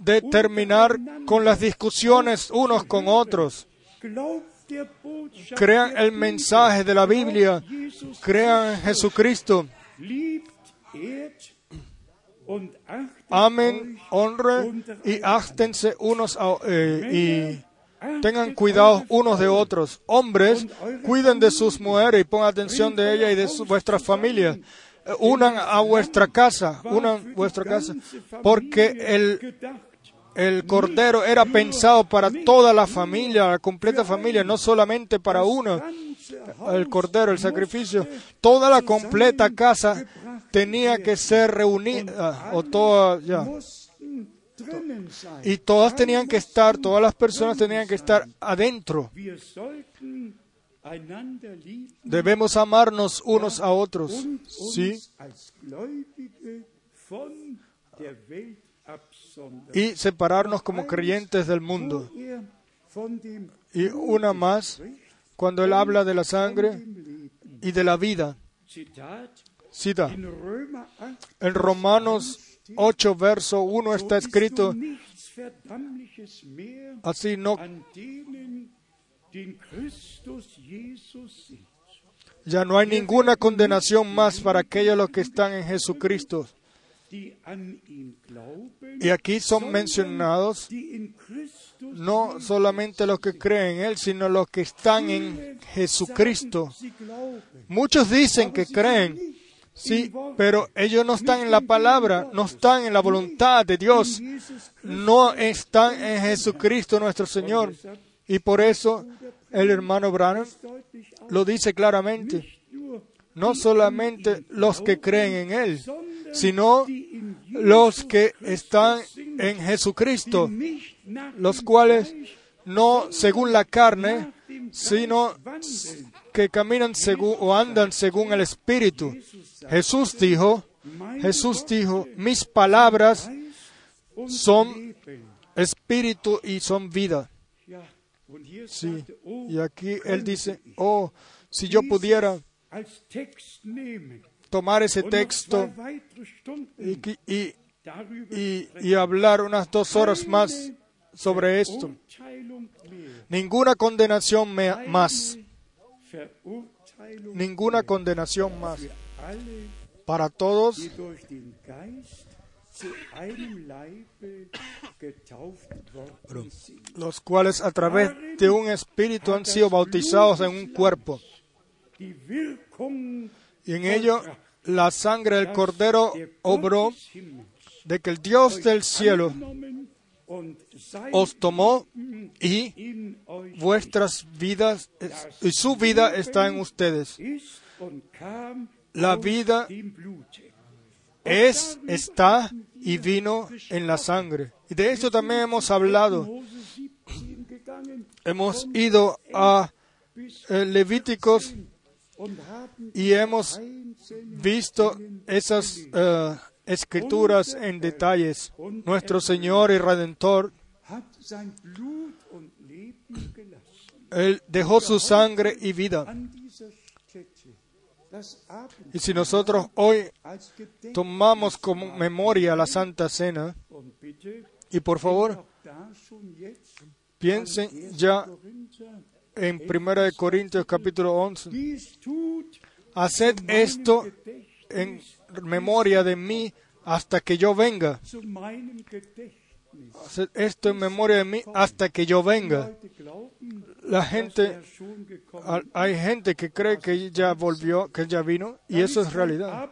S1: de terminar con las discusiones unos con otros. Crean el mensaje de la Biblia. Crean en Jesucristo. Amen, honren y áchtense unos eh, y tengan cuidado unos de otros. Hombres, cuiden de sus mujeres y pongan atención de ellas y de su- vuestras familias. Unan a vuestra casa, unan vuestra casa, porque el. El cordero era pensado para toda la familia, la completa familia, no solamente para uno. El cordero, el sacrificio, toda la completa casa tenía que ser reunida, o. Y todas tenían que estar, todas las personas tenían que estar adentro. Debemos amarnos unos a otros. Sí. Y separarnos como creyentes del mundo. Y una más, cuando él habla de la sangre y de la vida. Cita,
S2: in Römer 8
S1: en Romanos 8, verso 1 está escrito, así no, ya no hay ninguna condenación más para aquellos los que están en Jesucristo. Y aquí son mencionados no solamente los que creen en Él, sino los que están en Jesucristo. Muchos dicen que creen, sí, pero ellos no están en la palabra, no están en la voluntad de Dios, no están en Jesucristo nuestro Señor. Y por eso el hermano Branham lo dice claramente, no solamente los que creen en Él, sino los que están en Jesucristo, los cuales no según la carne, sino que caminan según o andan según el Espíritu. Jesús dijo, Jesús dijo, mis palabras son espíritu y son vida. Sí.
S2: oh,
S1: Y aquí él dice, oh, si yo pudiera tomar ese texto y, y,
S2: darüber
S1: y, y hablar unas dos horas más sobre esto. Ninguna condenación más, ninguna condenación más. Para todos los cuales a través de un espíritu han sido bautizados en un cuerpo. Y en ello la sangre del cordero
S2: der
S1: obró de que el Dios del cielo os tomó y vuestras vidas y su vida está en ustedes. La vida es, está y vino en la sangre. Y de esto también hemos hablado.
S2: Mose 17 gegangen
S1: Hemos ido a eh, Levíticos y hemos visto esas eh, escrituras en detalles. Nuestro Señor y Redentor. Él dejó su sangre y vida. Y si nosotros hoy tomamos como memoria la Santa Cena, y por favor piensen ya en 1 de Corintios capítulo 11,
S2: dies tut
S1: haced esto en memoria de mí hasta que yo venga. Haced esto en memoria de mí hasta que yo venga. La gente, hay gente que cree que ya volvió, que ya vino, y eso es realidad.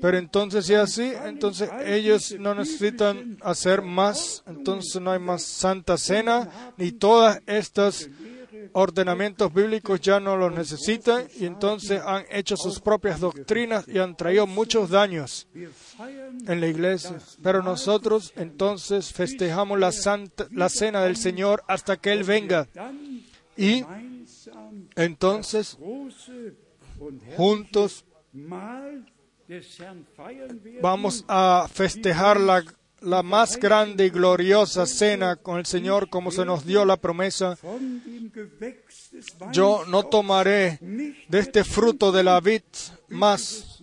S1: Pero entonces, si es así, entonces ellos no necesitan hacer más, entonces no hay más Santa Cena, ni todas estas ordenamientos bíblicos ya no los necesitan, y entonces han hecho sus propias doctrinas y han traído muchos daños en la iglesia. Pero nosotros entonces festejamos la, santa, la cena del Señor hasta que Él venga. Y entonces juntos vamos a festejar la, la más grande y gloriosa cena con el Señor como se nos dio la promesa. Yo no tomaré de este fruto de la vid más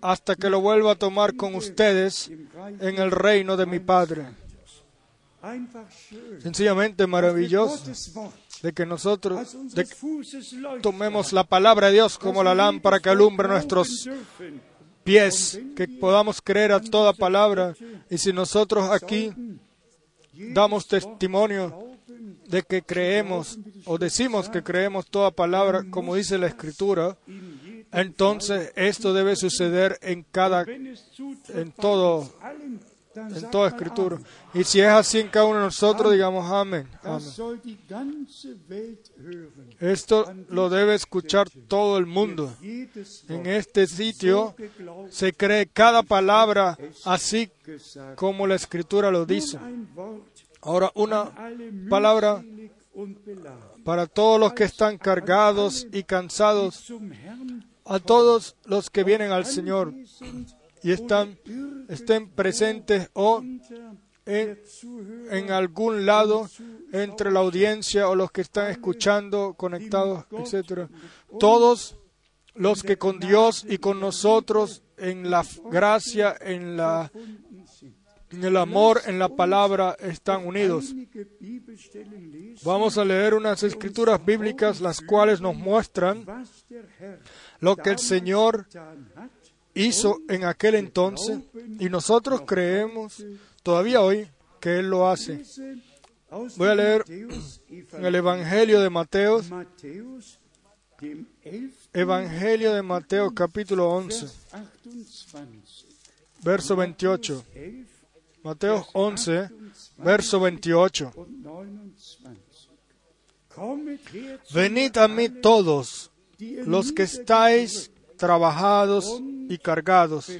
S1: hasta que lo vuelva a tomar con ustedes en el reino de mi Padre. Sencillamente maravilloso de que nosotros tomemos la palabra de Dios como la lámpara que alumbra nuestros. Pies, que podamos creer a toda palabra. Y si nosotros aquí damos testimonio de que creemos o decimos que creemos toda palabra como dice la Escritura, entonces esto debe suceder en cada en todo en toda escritura. Y si es así en cada uno de nosotros, digamos amén. Esto lo debe escuchar todo el mundo. En este sitio se cree cada palabra así como la escritura lo dice. Ahora una palabra para todos los que están cargados y cansados, a todos los que vienen al Señor y están estén presentes o en, en algún lado entre la audiencia o los que están escuchando, conectados, etcétera. Todos los que con Dios y con nosotros en la gracia, en la en el amor, en la palabra están unidos. Vamos a leer unas escrituras bíblicas las cuales nos muestran lo que el Señor. Hizo en aquel entonces y nosotros creemos todavía hoy que Él lo hace. Voy a leer En el Evangelio de Mateo,
S2: Matthäus, dem 11.
S1: Evangelio de Mateo capítulo 11,
S2: Vers 28.
S1: verso 28.
S2: 11
S1: Mateo 11, verso 28.
S2: und 29. Kommet her zu
S1: Venid a mí todos los que estáis trabajados y cargados,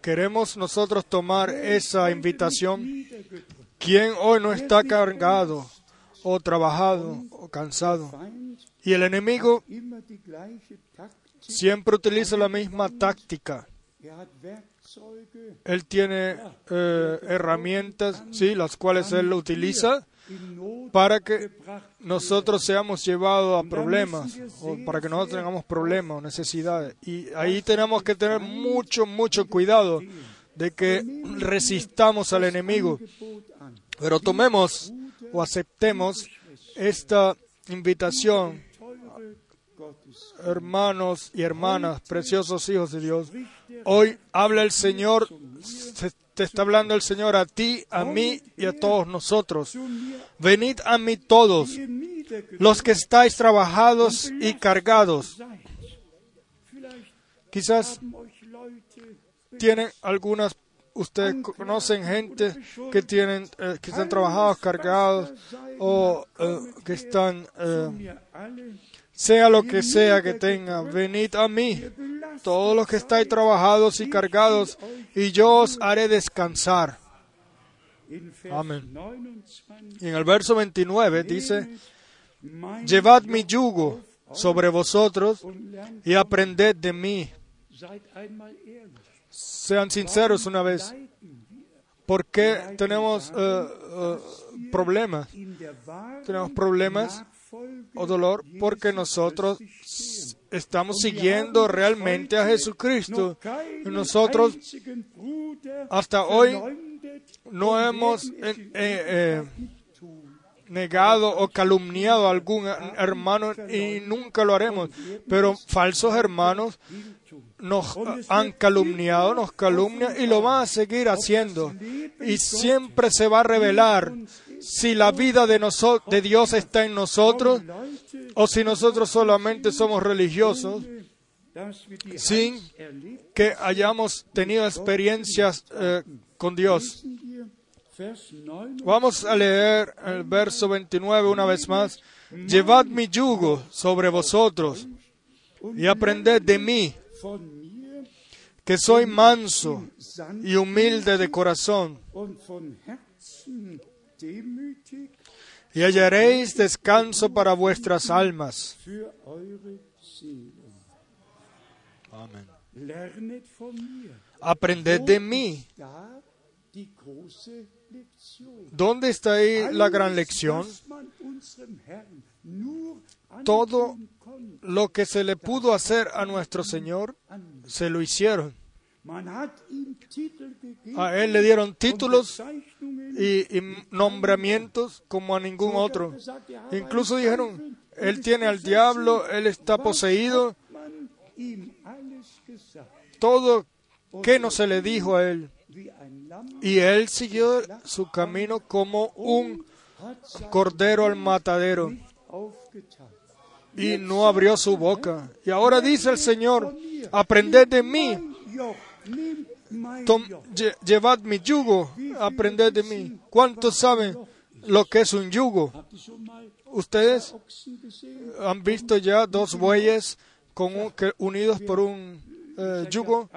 S1: Queremos nosotros tomar esa invitación. ¿Quién hoy no está cargado o trabajado o cansado? Y el enemigo siempre utiliza la misma táctica. Él tiene eh, herramientas, sí, las cuales él utiliza para que nosotros seamos llevados a problemas o para que nosotros tengamos problemas o necesidades. Y ahí tenemos que tener mucho, mucho cuidado de que resistamos al enemigo. Pero tomemos o aceptemos esta invitación. Hermanos y hermanas, preciosos hijos de Dios. Hoy habla el Señor, se- te está hablando el Señor a ti, a mí y a todos nosotros. Venid a mí todos, los que estáis trabajados y cargados. Quizás tienen algunas, ustedes conocen gente que tienen, eh, que están trabajados, cargados o eh, que están, eh, sea lo que sea que tengan, venid a mí, todos los que estáis trabajados y cargados, y yo os haré descansar. Amén.
S2: 29
S1: Y en el verso 29 dice, Llevad mi yugo sobre vosotros y aprended de mí. Sean sinceros una vez. ¿Por qué tenemos eh, eh, problemas? Tenemos problemas o dolor porque nosotros estamos siguiendo realmente a Jesucristo. Nosotros hasta hoy no hemos eh, eh, eh, negado o calumniado a algún hermano y nunca lo haremos. Pero falsos hermanos nos han calumniado, nos calumnian y lo van a seguir haciendo. Y siempre se va a revelar si la vida de, Dios está en nosotros o si nosotros solamente somos religiosos sin que hayamos tenido experiencias eh, con Dios.
S2: lesen wir Vers 9
S1: Vamos a leer el verso 29 una vez más. Llevad mi yugo sobre vosotros y aprended de mí, que soy manso y humilde de corazón, y hallaréis descanso para vuestras almas. Amén. Aprended de mí. ¿Dónde está ahí la gran lección? Todo lo que se le pudo hacer a nuestro Señor, se lo hicieron. A Él le dieron títulos y, y nombramientos como a ningún otro. Incluso dijeron, Él tiene al diablo, Él está poseído. Todo que no se le dijo a Él. Y Él siguió su camino como un cordero al matadero y no abrió su boca. Y ahora dice el Señor, aprended de mí, Tom- llevad mi yugo, aprended de mí. ¿Cuántos saben lo que es un yugo? Ustedes han visto ya dos bueyes con un- que- unidos por un eh, yugo.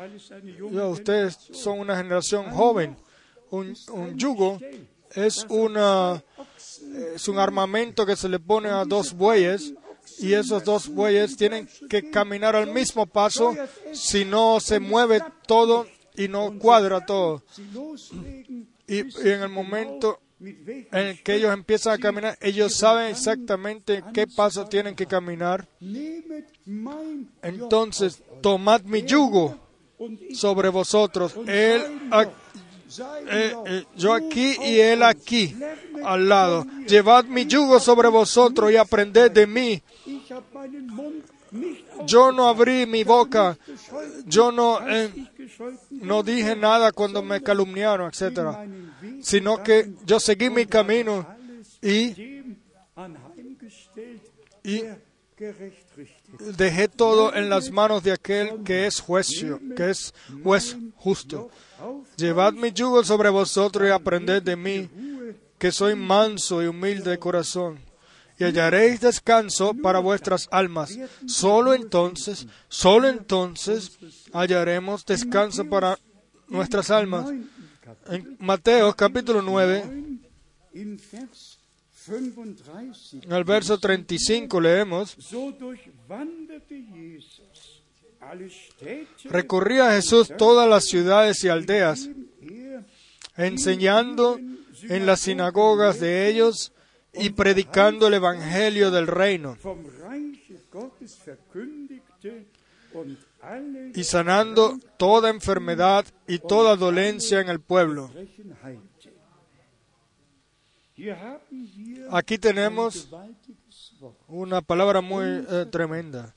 S1: Ya, ustedes son una generación joven. Un, yugo es un armamento que se le pone a dos bueyes y esos dos bueyes tienen que caminar al mismo paso si no se mueve todo y no cuadra todo. Y, en el momento en que ellos empiezan a caminar, ellos saben exactamente qué paso tienen que caminar. Entonces, tomad mi yugo sobre vosotros. Él, eh, eh, yo aquí y él aquí, al lado. Llevad mi yugo sobre vosotros y aprended de mí. Yo no abrí mi boca, yo no, eh, no dije nada cuando me calumniaron,
S2: Weg
S1: sino que yo seguí mi camino y Y- dejé todo en las manos de aquel que es juez, que es juez justo. Llevad mi yugo sobre vosotros y aprended de mí, que soy manso y humilde de corazón, y hallaréis descanso para vuestras almas. Solo entonces, solo entonces hallaremos descanso para nuestras almas. En Mateo capítulo 9,
S2: in Vers 35.
S1: en el verso 35 leemos, recorría Jesús todas las ciudades y aldeas, enseñando en las sinagogas de ellos y predicando el Evangelio del reino. y sanando toda enfermedad y toda dolencia en el pueblo. Aquí tenemos una palabra muy eh, tremenda.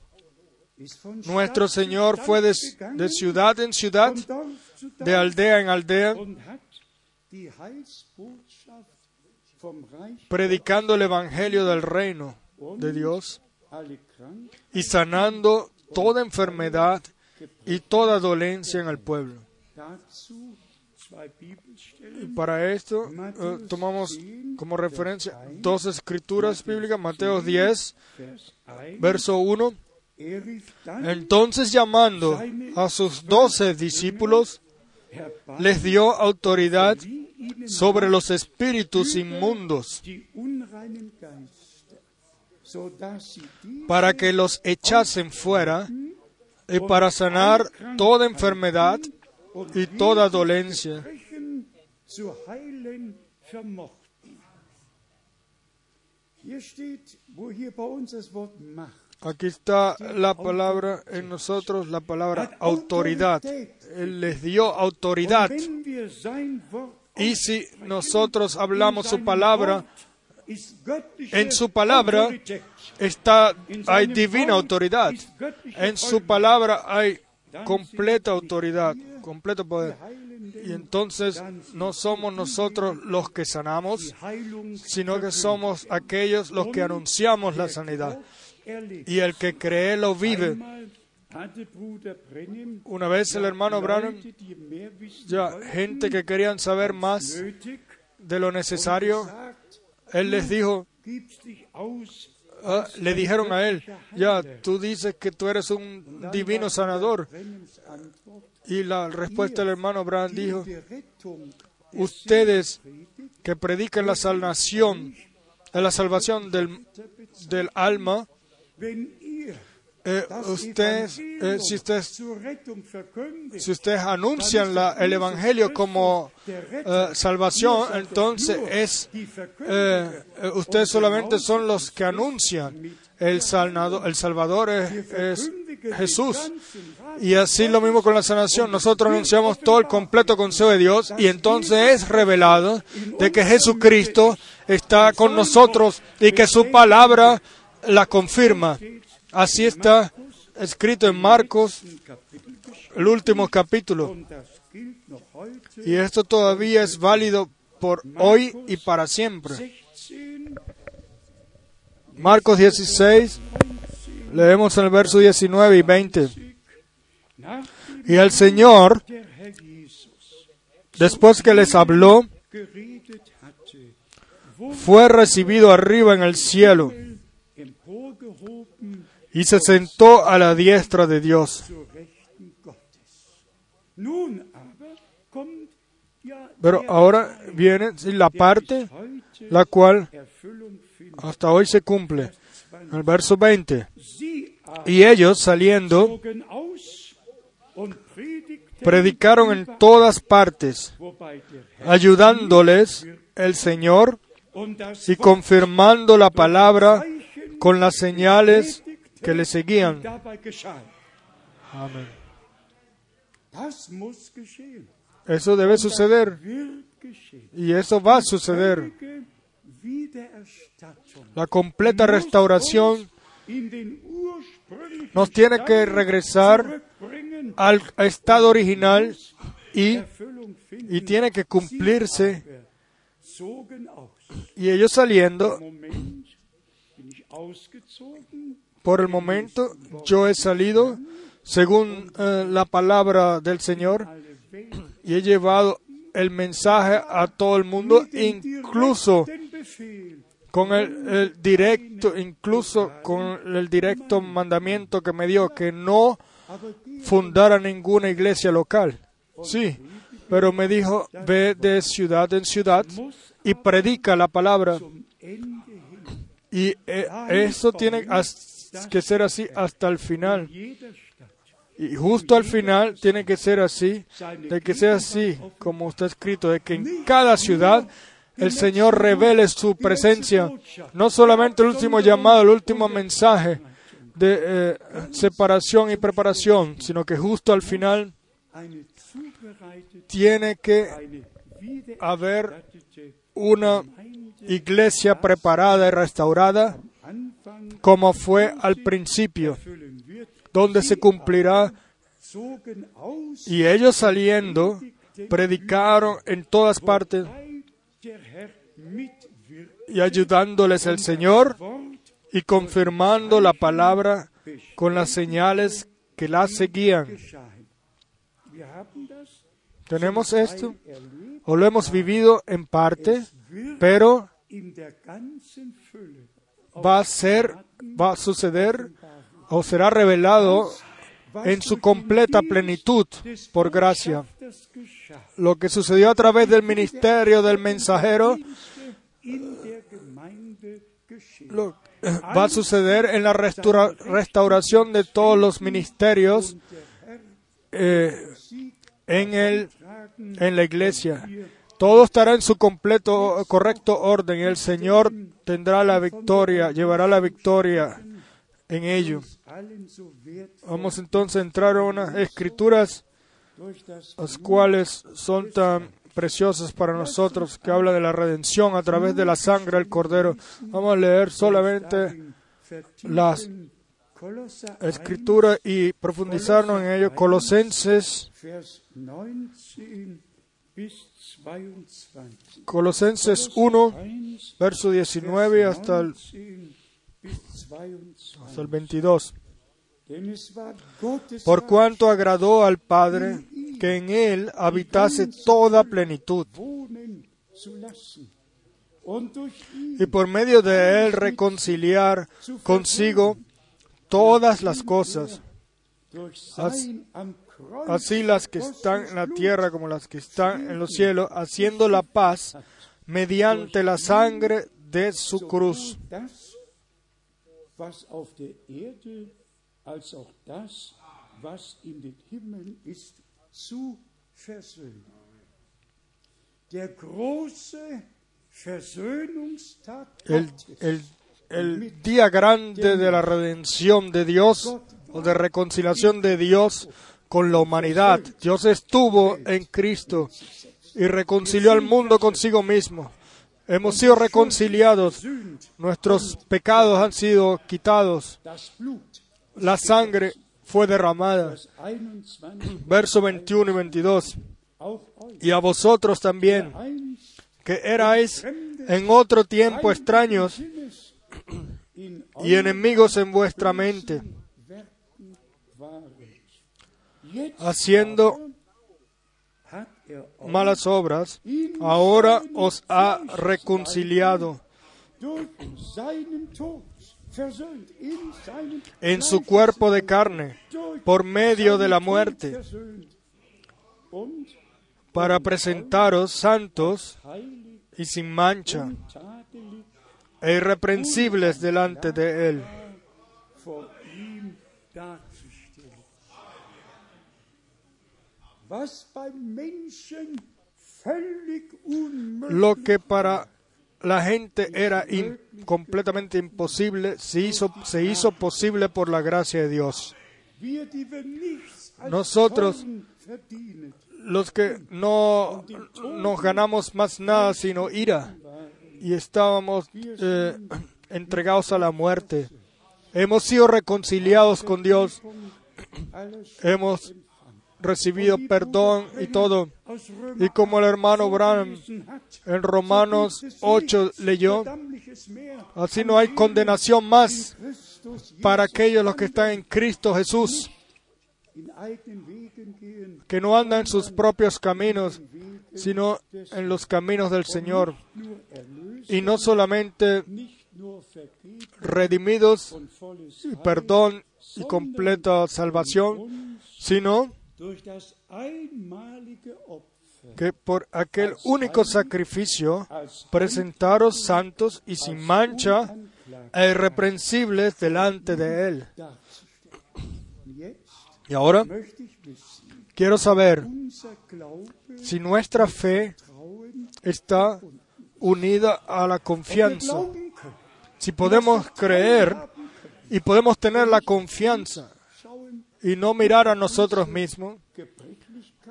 S1: Nuestro Señor fue de, ciudad en ciudad, de aldea en aldea, predicando el Evangelio del reino de Dios y sanando toda enfermedad y toda dolencia en el pueblo. Y para esto eh, tomamos como referencia dos escrituras bíblicas, Mateo 10,
S2: Vers 1.
S1: verso 1. Entonces llamando a sus doce discípulos, les dio autoridad sobre los espíritus inmundos, para que los echasen fuera y para sanar toda enfermedad y toda dolencia. Aquí está la palabra en nosotros, la palabra autoridad. Él les dio autoridad. Y si nosotros hablamos su palabra, en su palabra está, hay divina autoridad. En su palabra hay completa autoridad, completo poder. Y entonces no somos nosotros los que sanamos, sino que somos aquellos los que anunciamos la sanidad. Y el que cree lo vive. Una vez el hermano Branham, ya gente que querían saber más de lo necesario, él les dijo, ah, le dijeron a él, ya, tú dices que tú eres un divino sanador. Y la respuesta del hermano Branham dijo, ustedes que predican la salvación, la salvación del, alma, eh,
S2: das
S1: ustedes, eh, si
S2: verkündigt,
S1: si ustedes anuncian la- el evangelio como eh, salvación, entonces es eh, eh, ustedes solamente son los que anuncian. el Salvador, el Salvador es, es Jesús. Y así lo mismo con la sanación. Nosotros anunciamos todo el completo consejo de Dios y entonces es revelado de que Jesucristo está con nosotros y que su palabra la confirma. Así está escrito en Marcos, el último capítulo. Y esto todavía es válido por hoy y para siempre.
S2: 16,
S1: Marcos 16, leemos el verso 19 y 20.
S2: nach
S1: Y el Señor, después que les habló, fue recibido arriba en el cielo y se sentó a la diestra de Dios. Pero ahora viene la parte la cual hasta hoy se cumple. El verso 20.
S2: Sie aber
S1: Y ellos saliendo predicaron en todas partes, ayudándoles el Señor y confirmando la palabra con las señales que le seguían. Amén. Eso debe suceder y eso va a suceder. La completa restauración nos tiene que regresar al estado original y, y tiene que cumplirse. Y ellos saliendo, Por el momento, yo he salido según eh, la palabra del Señor y he llevado el mensaje a todo el mundo, incluso con el, directo, incluso con el directo mandamiento que me dio que no fundara ninguna iglesia local. Sí, pero me dijo, ve de ciudad en ciudad y predica la palabra. Y eh, eso tiene as- que ser así hasta el final. Y justo al final tiene que ser así, de que sea así, como está escrito, de que en cada ciudad el Señor revele su presencia, no solamente el último llamado, el último mensaje de eh, separación y preparación, sino que justo al final tiene que haber una iglesia preparada y restaurada como fue al principio, donde se cumplirá Y ellos saliendo, predicaron en todas partes y ayudándoles el Señor y confirmando la palabra con las señales que la seguían. ¿Tenemos esto? ¿O lo hemos vivido en parte? Pero va a ser, va a suceder o será revelado en su completa plenitud por gracia. Lo que sucedió a través del ministerio del mensajero va a suceder en la restaura- restauración de todos los ministerios eh, en, el, en la iglesia. Todo estará en su completo, correcto orden el Señor tendrá la victoria, llevará la victoria en ello. Vamos entonces a entrar a unas escrituras las cuales son tan preciosas para nosotros, que habla de la redención a través de la sangre del Cordero. Vamos a leer solamente las escrituras y profundizarnos en ello. Colosenses, Colosenses 1,
S2: 1,
S1: verso 19 hasta el,
S2: 19 bis 22.
S1: hasta el 22.
S2: Denn es war Gottes
S1: Por cuanto agradó al Padre que en él habitase toda plenitud, y por medio de él reconciliar consigo todas las cosas, así las que están en la tierra como las que están en los cielos, haciendo la paz mediante la sangre de su cruz. El, el, el día grande de la redención de Dios o de reconciliación de Dios con la humanidad. Dios estuvo en Cristo y reconcilió al mundo consigo mismo. Hemos sido reconciliados, nuestros pecados han sido quitados, la sangre fue derramada.
S2: das 21,
S1: Verso 21 y 22.
S2: auf euch,
S1: Y a vosotros también, que erais en otro tiempo extraños y enemigos en vuestra mente, haciendo malas obras, ahora os ha reconciliado en su cuerpo de carne por medio de la muerte, para presentaros santos y sin mancha e irreprensibles delante de Él. Lo que para la gente era completamente imposible, se hizo, posible por la gracia de Dios. Nosotros- Los que no nos ganamos más nada sino ira y estábamos eh, entregados a la muerte. Hemos sido reconciliados con Dios, hemos recibido perdón y todo. Y como el hermano Branham en Romanos 8 leyó, así no hay condenación más para aquellos los que están en Cristo Jesús, que no andan en sus propios caminos, sino en los caminos del Señor. Y no solamente redimidos y perdón y completa salvación, sino que por aquel único sacrificio presentaros santos y sin mancha e irreprensibles delante de Él. Y ahora quiero saber si nuestra fe está unida a la confianza, si podemos creer y podemos tener la confianza y no mirar a nosotros mismos,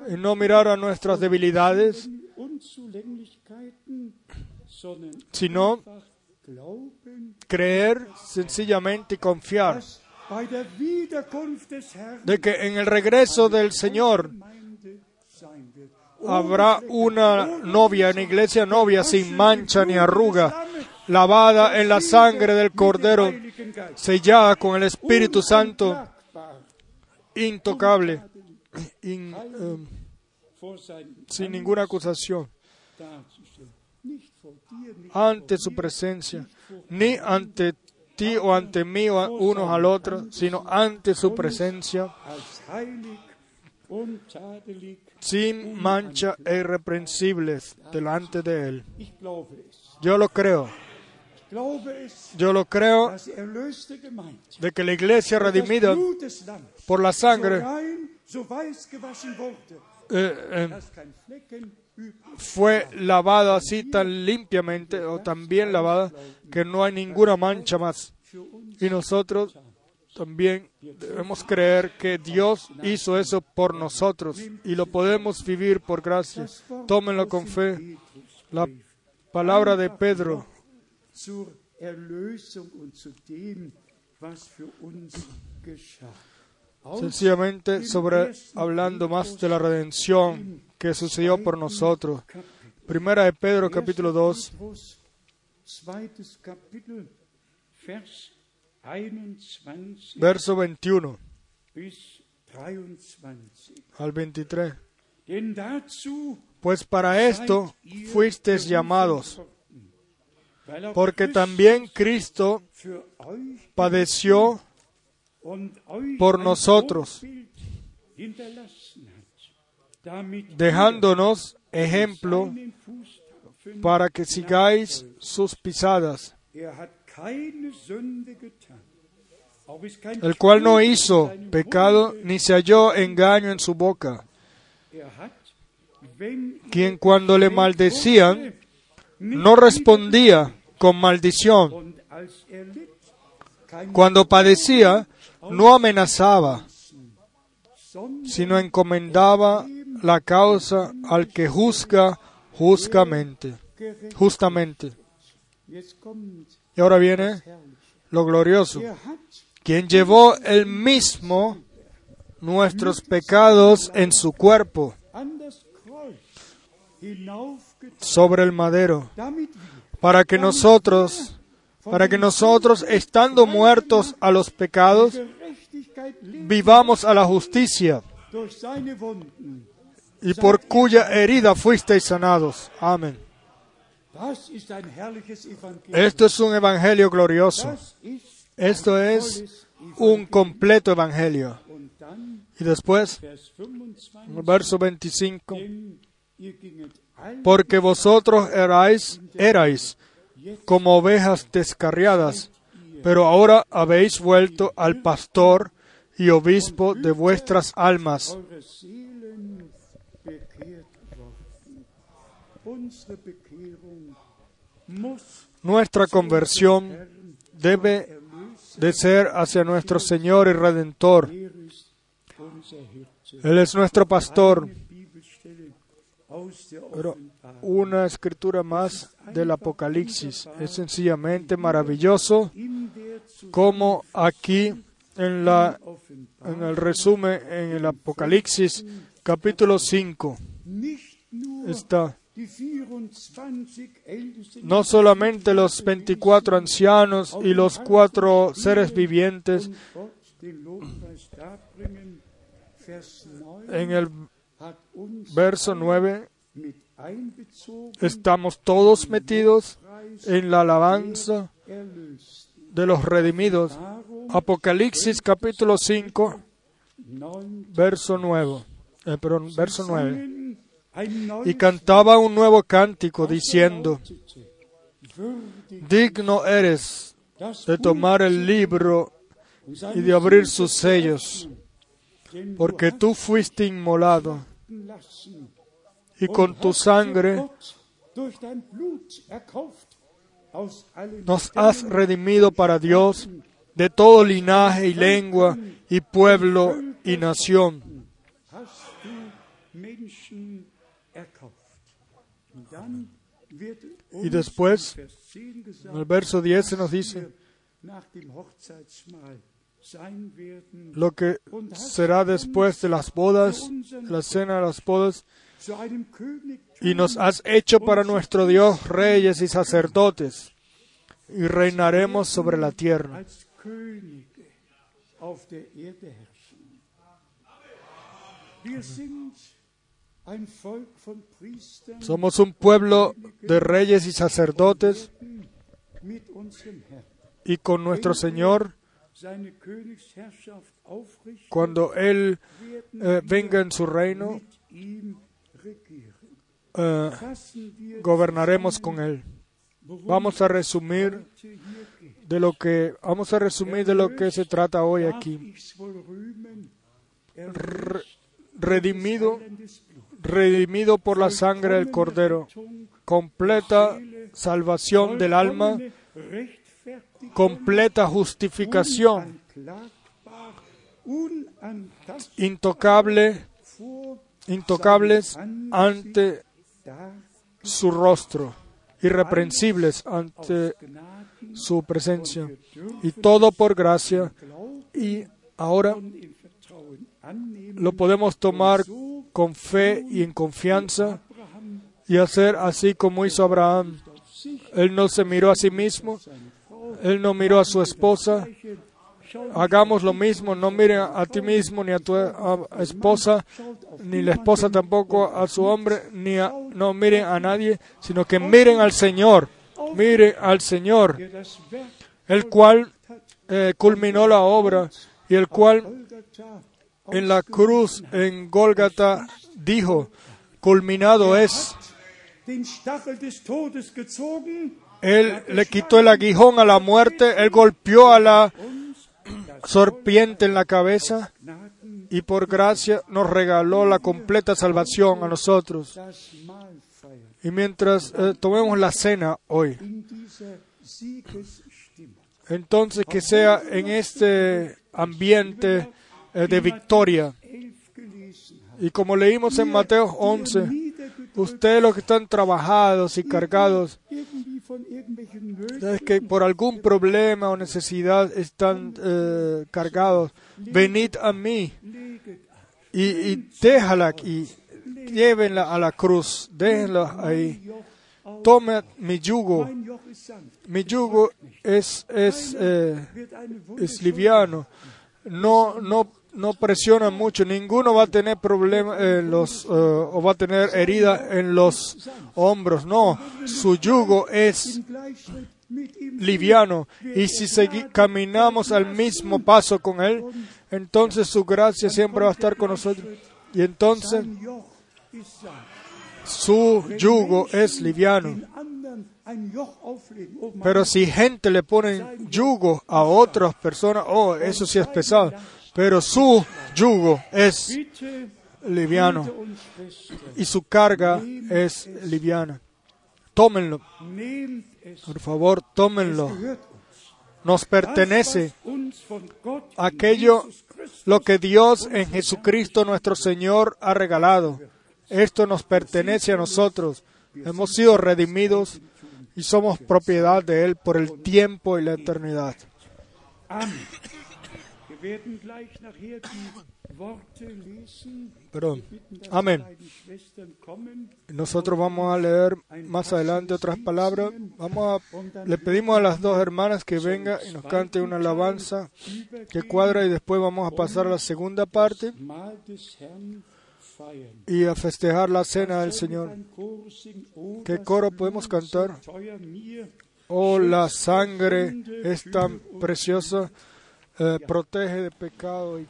S1: y no mirar a nuestras debilidades, sino creer sencillamente y confiar de que en el regreso del Señor habrá una novia, una iglesia novia sin mancha ni arruga, lavada en la sangre del Cordero, sellada con el Espíritu Santo, intocable, in- eh,
S2: seinem
S1: sin ninguna acusación, ante su presencia, ni ante ti o ante mí o a- unos al otro, sino ante su presencia, sin mancha e irreprensibles delante de Él. Yo lo creo. Yo lo creo de que la iglesia redimida por la sangre eh, eh, fue lavada así tan limpiamente o tan bien lavada que no hay ninguna mancha más. Y nosotros también debemos creer que Dios hizo eso por nosotros y lo podemos vivir por gracia. Tómenlo con fe. La palabra de Pedro sencillamente sobre hablando más de la redención que sucedió por nosotros. Primera de Pedro capítulo 2,
S2: Petrus, zweites Kapitel, Vers 21
S1: verso 21
S2: bis 23.
S1: al 23.
S2: Denn dazu
S1: Pues para esto fuisteis llamados, porque también Cristo padeció por nosotros. Dejándonos ejemplo para que sigáis sus pisadas, el cual no hizo pecado ni se halló engaño en su boca, quien cuando le maldecían no respondía con maldición. Cuando padecía, no amenazaba, sino encomendaba la causa al que juzga justamente, justamente. Y ahora viene lo glorioso. Quien llevó el mismo nuestros pecados en su cuerpo sobre el madero, para que nosotros, para que nosotros, estando muertos a los pecados, vivamos a la justicia, y por cuya herida fuisteis sanados. Amén. Esto es un evangelio glorioso. Esto es un completo evangelio. Y después,
S2: Vers 25.
S1: en el verso 25, Porque vosotros erais, como ovejas descarriadas, pero ahora habéis vuelto al pastor y obispo de vuestras almas. Nuestra conversión debe de ser hacia nuestro Señor y Redentor. Él es nuestro pastor. Pero una escritura más del Apocalipsis. Es sencillamente maravilloso como aquí en, la, en el resumen en el Apocalipsis capítulo 5
S2: nicht nur
S1: está
S2: die 24 Ältesten
S1: no solamente los 24 ancianos y los cuatro seres vivientes
S2: und Gott den Lobpreis darbringen. Vers 9
S1: en el verso 9
S2: mit einbezogen,
S1: estamos todos metidos en la alabanza de los redimidos. Apocalipsis capítulo 5
S2: neun
S1: verso 9. Eh, perdón, verso 9.
S2: sangen ein neues
S1: Y cantaba un nuevo cántico diciendo, digno eres de tomar el libro y de abrir sus sellos, porque tú fuiste inmolado y con tu sangre nos has redimido para Dios de todo linaje y lengua y pueblo y nación. Y después,
S2: in Vers 10 gesagt,
S1: En el verso 10 se nos dice lo que será después de las bodas, la cena de las bodas, y nos has hecho para nuestro Dios reyes y sacerdotes, y reinaremos sobre la tierra. Somos un pueblo de reyes y sacerdotes, y con nuestro Señor cuando Él eh, venga en su reino, eh, gobernaremos con Él. Vamos a resumir de lo que vamos a resumir de lo que se trata hoy aquí. Re- redimido, redimido por la sangre del Cordero, completa salvación del alma, completa justificación, intocable, intocables ante su rostro, irreprensibles ante su presencia. Y todo por gracia. Y ahora lo podemos tomar con fe y en confianza y hacer así como hizo Abraham. Él no se miró a sí mismo, él no miró a su esposa. Hagamos lo mismo, no miren a ti mismo ni a tu esposa, ni la esposa tampoco a su hombre, ni a, no miren a nadie, sino que miren al Señor, miren al Señor, el cual eh, culminó la obra y el cual en la cruz en Gólgata dijo, culminado es. Él le quitó el aguijón a la muerte, él golpeó a la serpiente en la cabeza y por gracia nos regaló la completa salvación a nosotros. Y mientras eh, tomemos la cena hoy, entonces que sea en este ambiente eh, de victoria. Y como leímos en Mateo 11,
S2: Niedergedrückt,
S1: ustedes los que están trabajados y cargados, Sabes que por algún problema o necesidad están eh, cargados, venid a mí y, déjala y llévenla a la cruz, déjenla ahí. Tome mi yugo, mi yugo es, es, eh, es liviano, no, no, no presiona mucho, ninguno va a tener problemas en los, eh, o va a tener herida en los hombros, no, su yugo es liviano y si caminamos al mismo paso con Él, entonces su gracia siempre va a estar con nosotros. Y entonces su yugo es liviano. Pero si gente le pone yugo a otras personas, oh, eso sí es pesado. Pero su yugo es liviano y su carga es liviana. Tómenlo, por favor, tómenlo. Nos pertenece aquello lo que Dios en Jesucristo nuestro Señor ha regalado. Esto nos pertenece a nosotros. Hemos sido redimidos y somos propiedad de Él por el tiempo y la eternidad.
S2: Amen.
S1: Perdón. Amén. Nosotros vamos a leer más adelante otras palabras. Vamos a, le pedimos a las dos hermanas que vengan y nos cante una alabanza que cuadra y después vamos a pasar a la segunda parte y a festejar la cena del Señor.
S2: Oh,
S1: ¿Qué coro podemos cantar? Oh, la sangre es tan preciosa, eh, protege de pecado y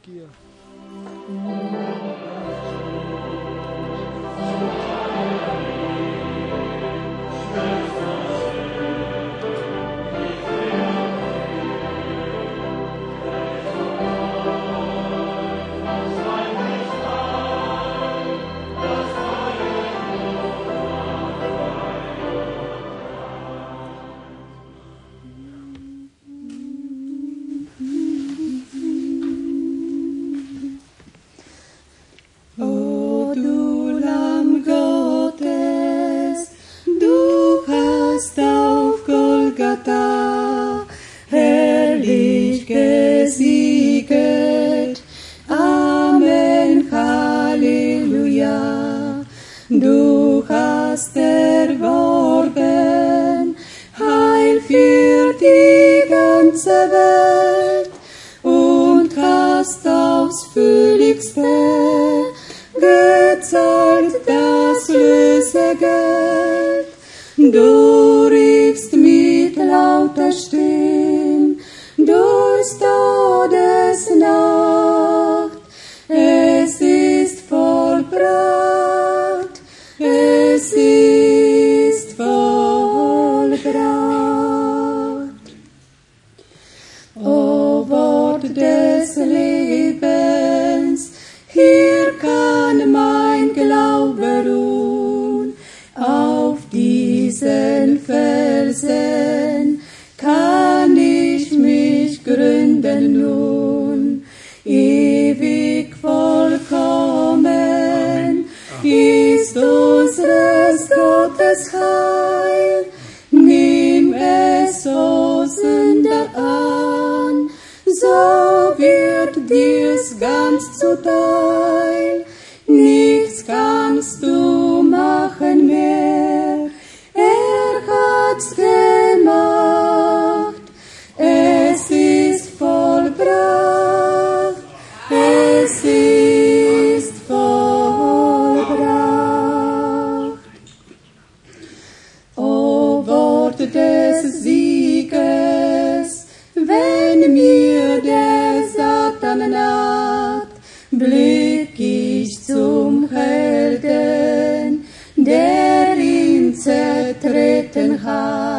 S3: And Haag.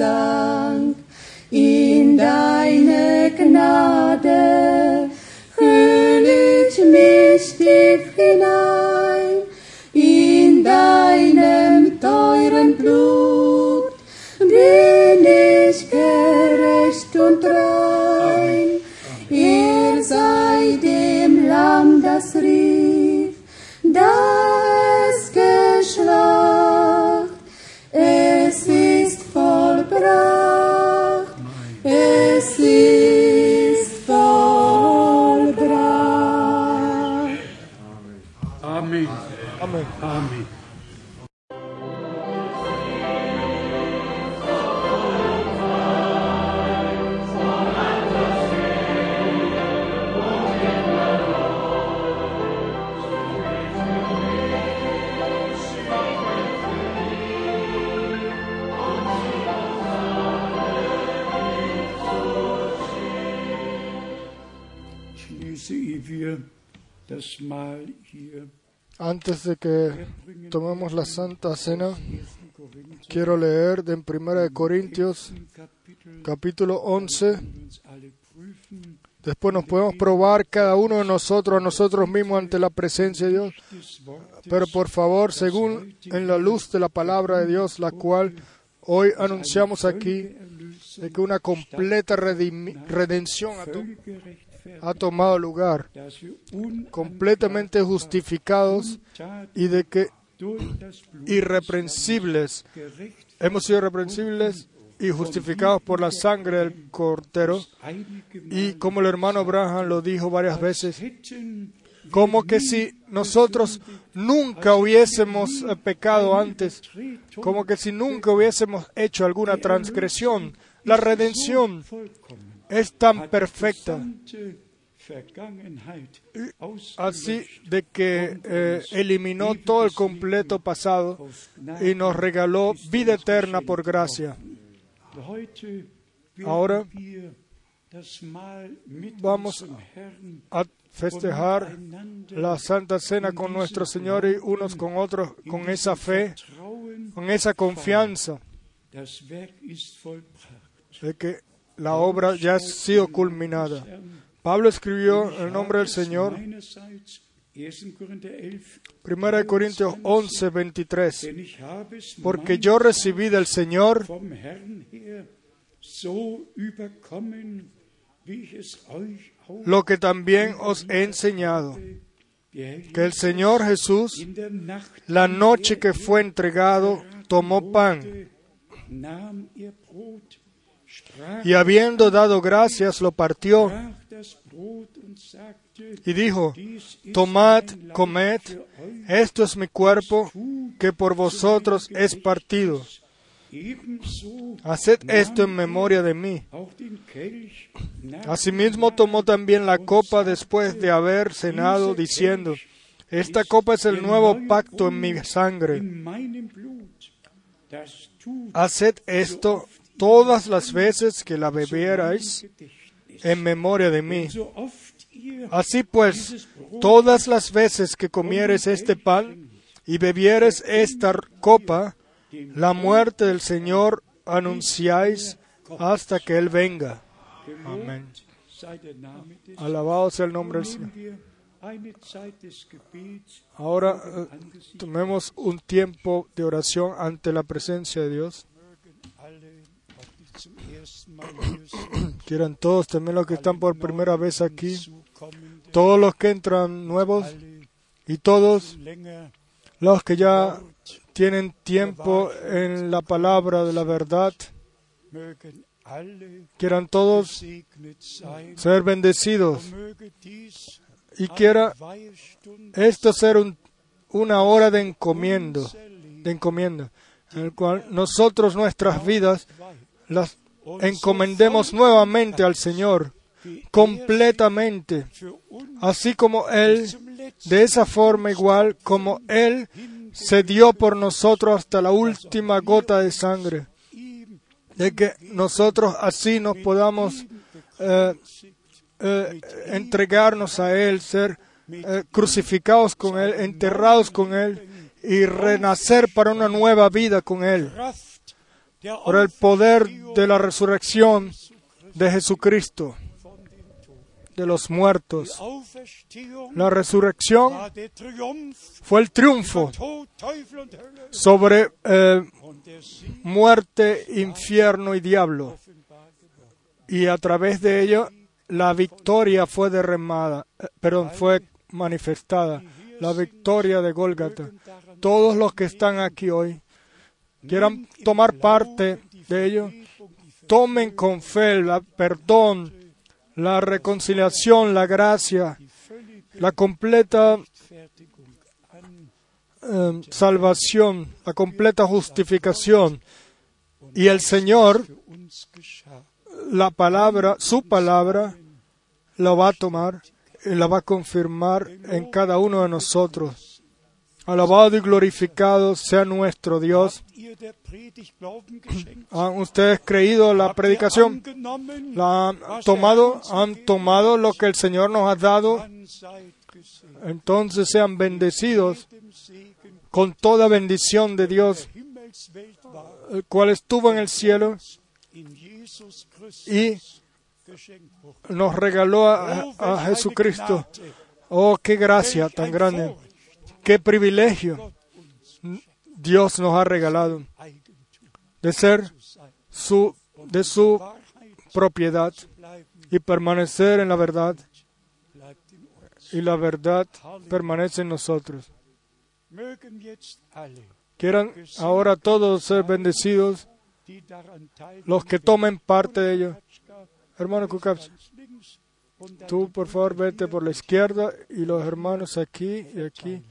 S3: Gesang in deine Gnade, hüll ich mich tief hinein.
S1: Antes de que tomemos la Santa Cena, quiero leer de en 1 Corintios
S2: Kapitel
S1: capítulo 11.
S2: uns alle prüfen
S1: Después nos podemos probar cada uno de nosotros a nosotros mismos ante la presencia de Dios. Pero por favor, según en la luz de la palabra de Dios, la cual hoy anunciamos aquí, de que una completa redención ha, tomado lugar, completamente justificados y de que irreprensibles hemos sido irreprensibles y justificados por la sangre del Cordero. Y como el hermano Abraham lo dijo varias veces, como que si nosotros nunca hubiésemos eh, pecado antes, como que si nunca hubiésemos hecho alguna transgresión. La redención es tan perfecta, así de que eh, eliminó todo el completo pasado y nos regaló vida eterna por gracia. Ahora vamos a festejar la Santa Cena con nuestro Señor y unos con otros con esa fe, con esa confianza de que la obra ya ha sido culminada. Pablo escribió en el nombre del Señor
S2: Meinerseits 1. Korinther 11,
S1: 1 de Corintios 11, 23.
S2: denn ich habe es
S1: Porque yo recibí del Señor lo que también os he enseñado, que el Señor Jesús, la noche que fue entregado, tomó pan y habiendo dado gracias lo partió y dijo, tomad, comed, esto es mi cuerpo que por vosotros es partido. Haced esto en memoria de mí. Asimismo tomó también la copa después de haber cenado, diciendo, Esta copa es el nuevo pacto en mi sangre. Haced esto todas las veces que la bebierais en memoria de mí. Así pues, todas las veces que comieres este pan y bebieres esta copa, la muerte del Señor anunciáis hasta que Él venga. Amén. Alabado sea el nombre del Señor. Ahora eh, tomemos un tiempo de oración ante la presencia de Dios. Quieran todos, también los que están por primera vez aquí, todos los que entran nuevos y todos los que ya tienen tiempo en la palabra de la verdad, quieran todos ser bendecidos y quiera esto ser un- una hora de encomiendo, de encomienda, en el cual nosotros nuestras vidas las encomendemos nuevamente al Señor completamente, así como Él, de esa forma igual como Él se dio por nosotros hasta la última gota de sangre, de que nosotros así nos podamos eh, eh, entregarnos a Él, ser eh, crucificados con Él, enterrados con Él y renacer para una nueva vida con Él, por el poder de la resurrección de Jesucristo, de los muertos. La resurrección fue el triunfo sobre eh, muerte, infierno y diablo. Y a través de ello la victoria fue derramada, eh, perdón, fue manifestada. La victoria de Golgata. Todos los que están aquí hoy quieran tomar parte de ello, tomen con fe el perdón, la reconciliación, la gracia, la completa eh, salvación, la completa justificación. Y el Señor, la palabra, su palabra, la va a tomar y la va a confirmar en cada uno de nosotros. Alabado y glorificado sea nuestro Dios. ¿Han ustedes creído la predicación? ¿La han tomado? ¿Han tomado lo que el Señor nos ha dado? Entonces sean bendecidos con toda bendición de Dios, el cual estuvo en el cielo y nos regaló a, a Jesucristo. Oh, qué gracia tan grande, qué privilegio Dios nos ha regalado de ser su, de su propiedad y permanecer en la verdad y la verdad permanece en nosotros. Quieran ahora todos ser bendecidos, los que tomen parte de ello. Hermano
S2: dann
S1: tú por favor vete por la izquierda y los hermanos aquí y aquí.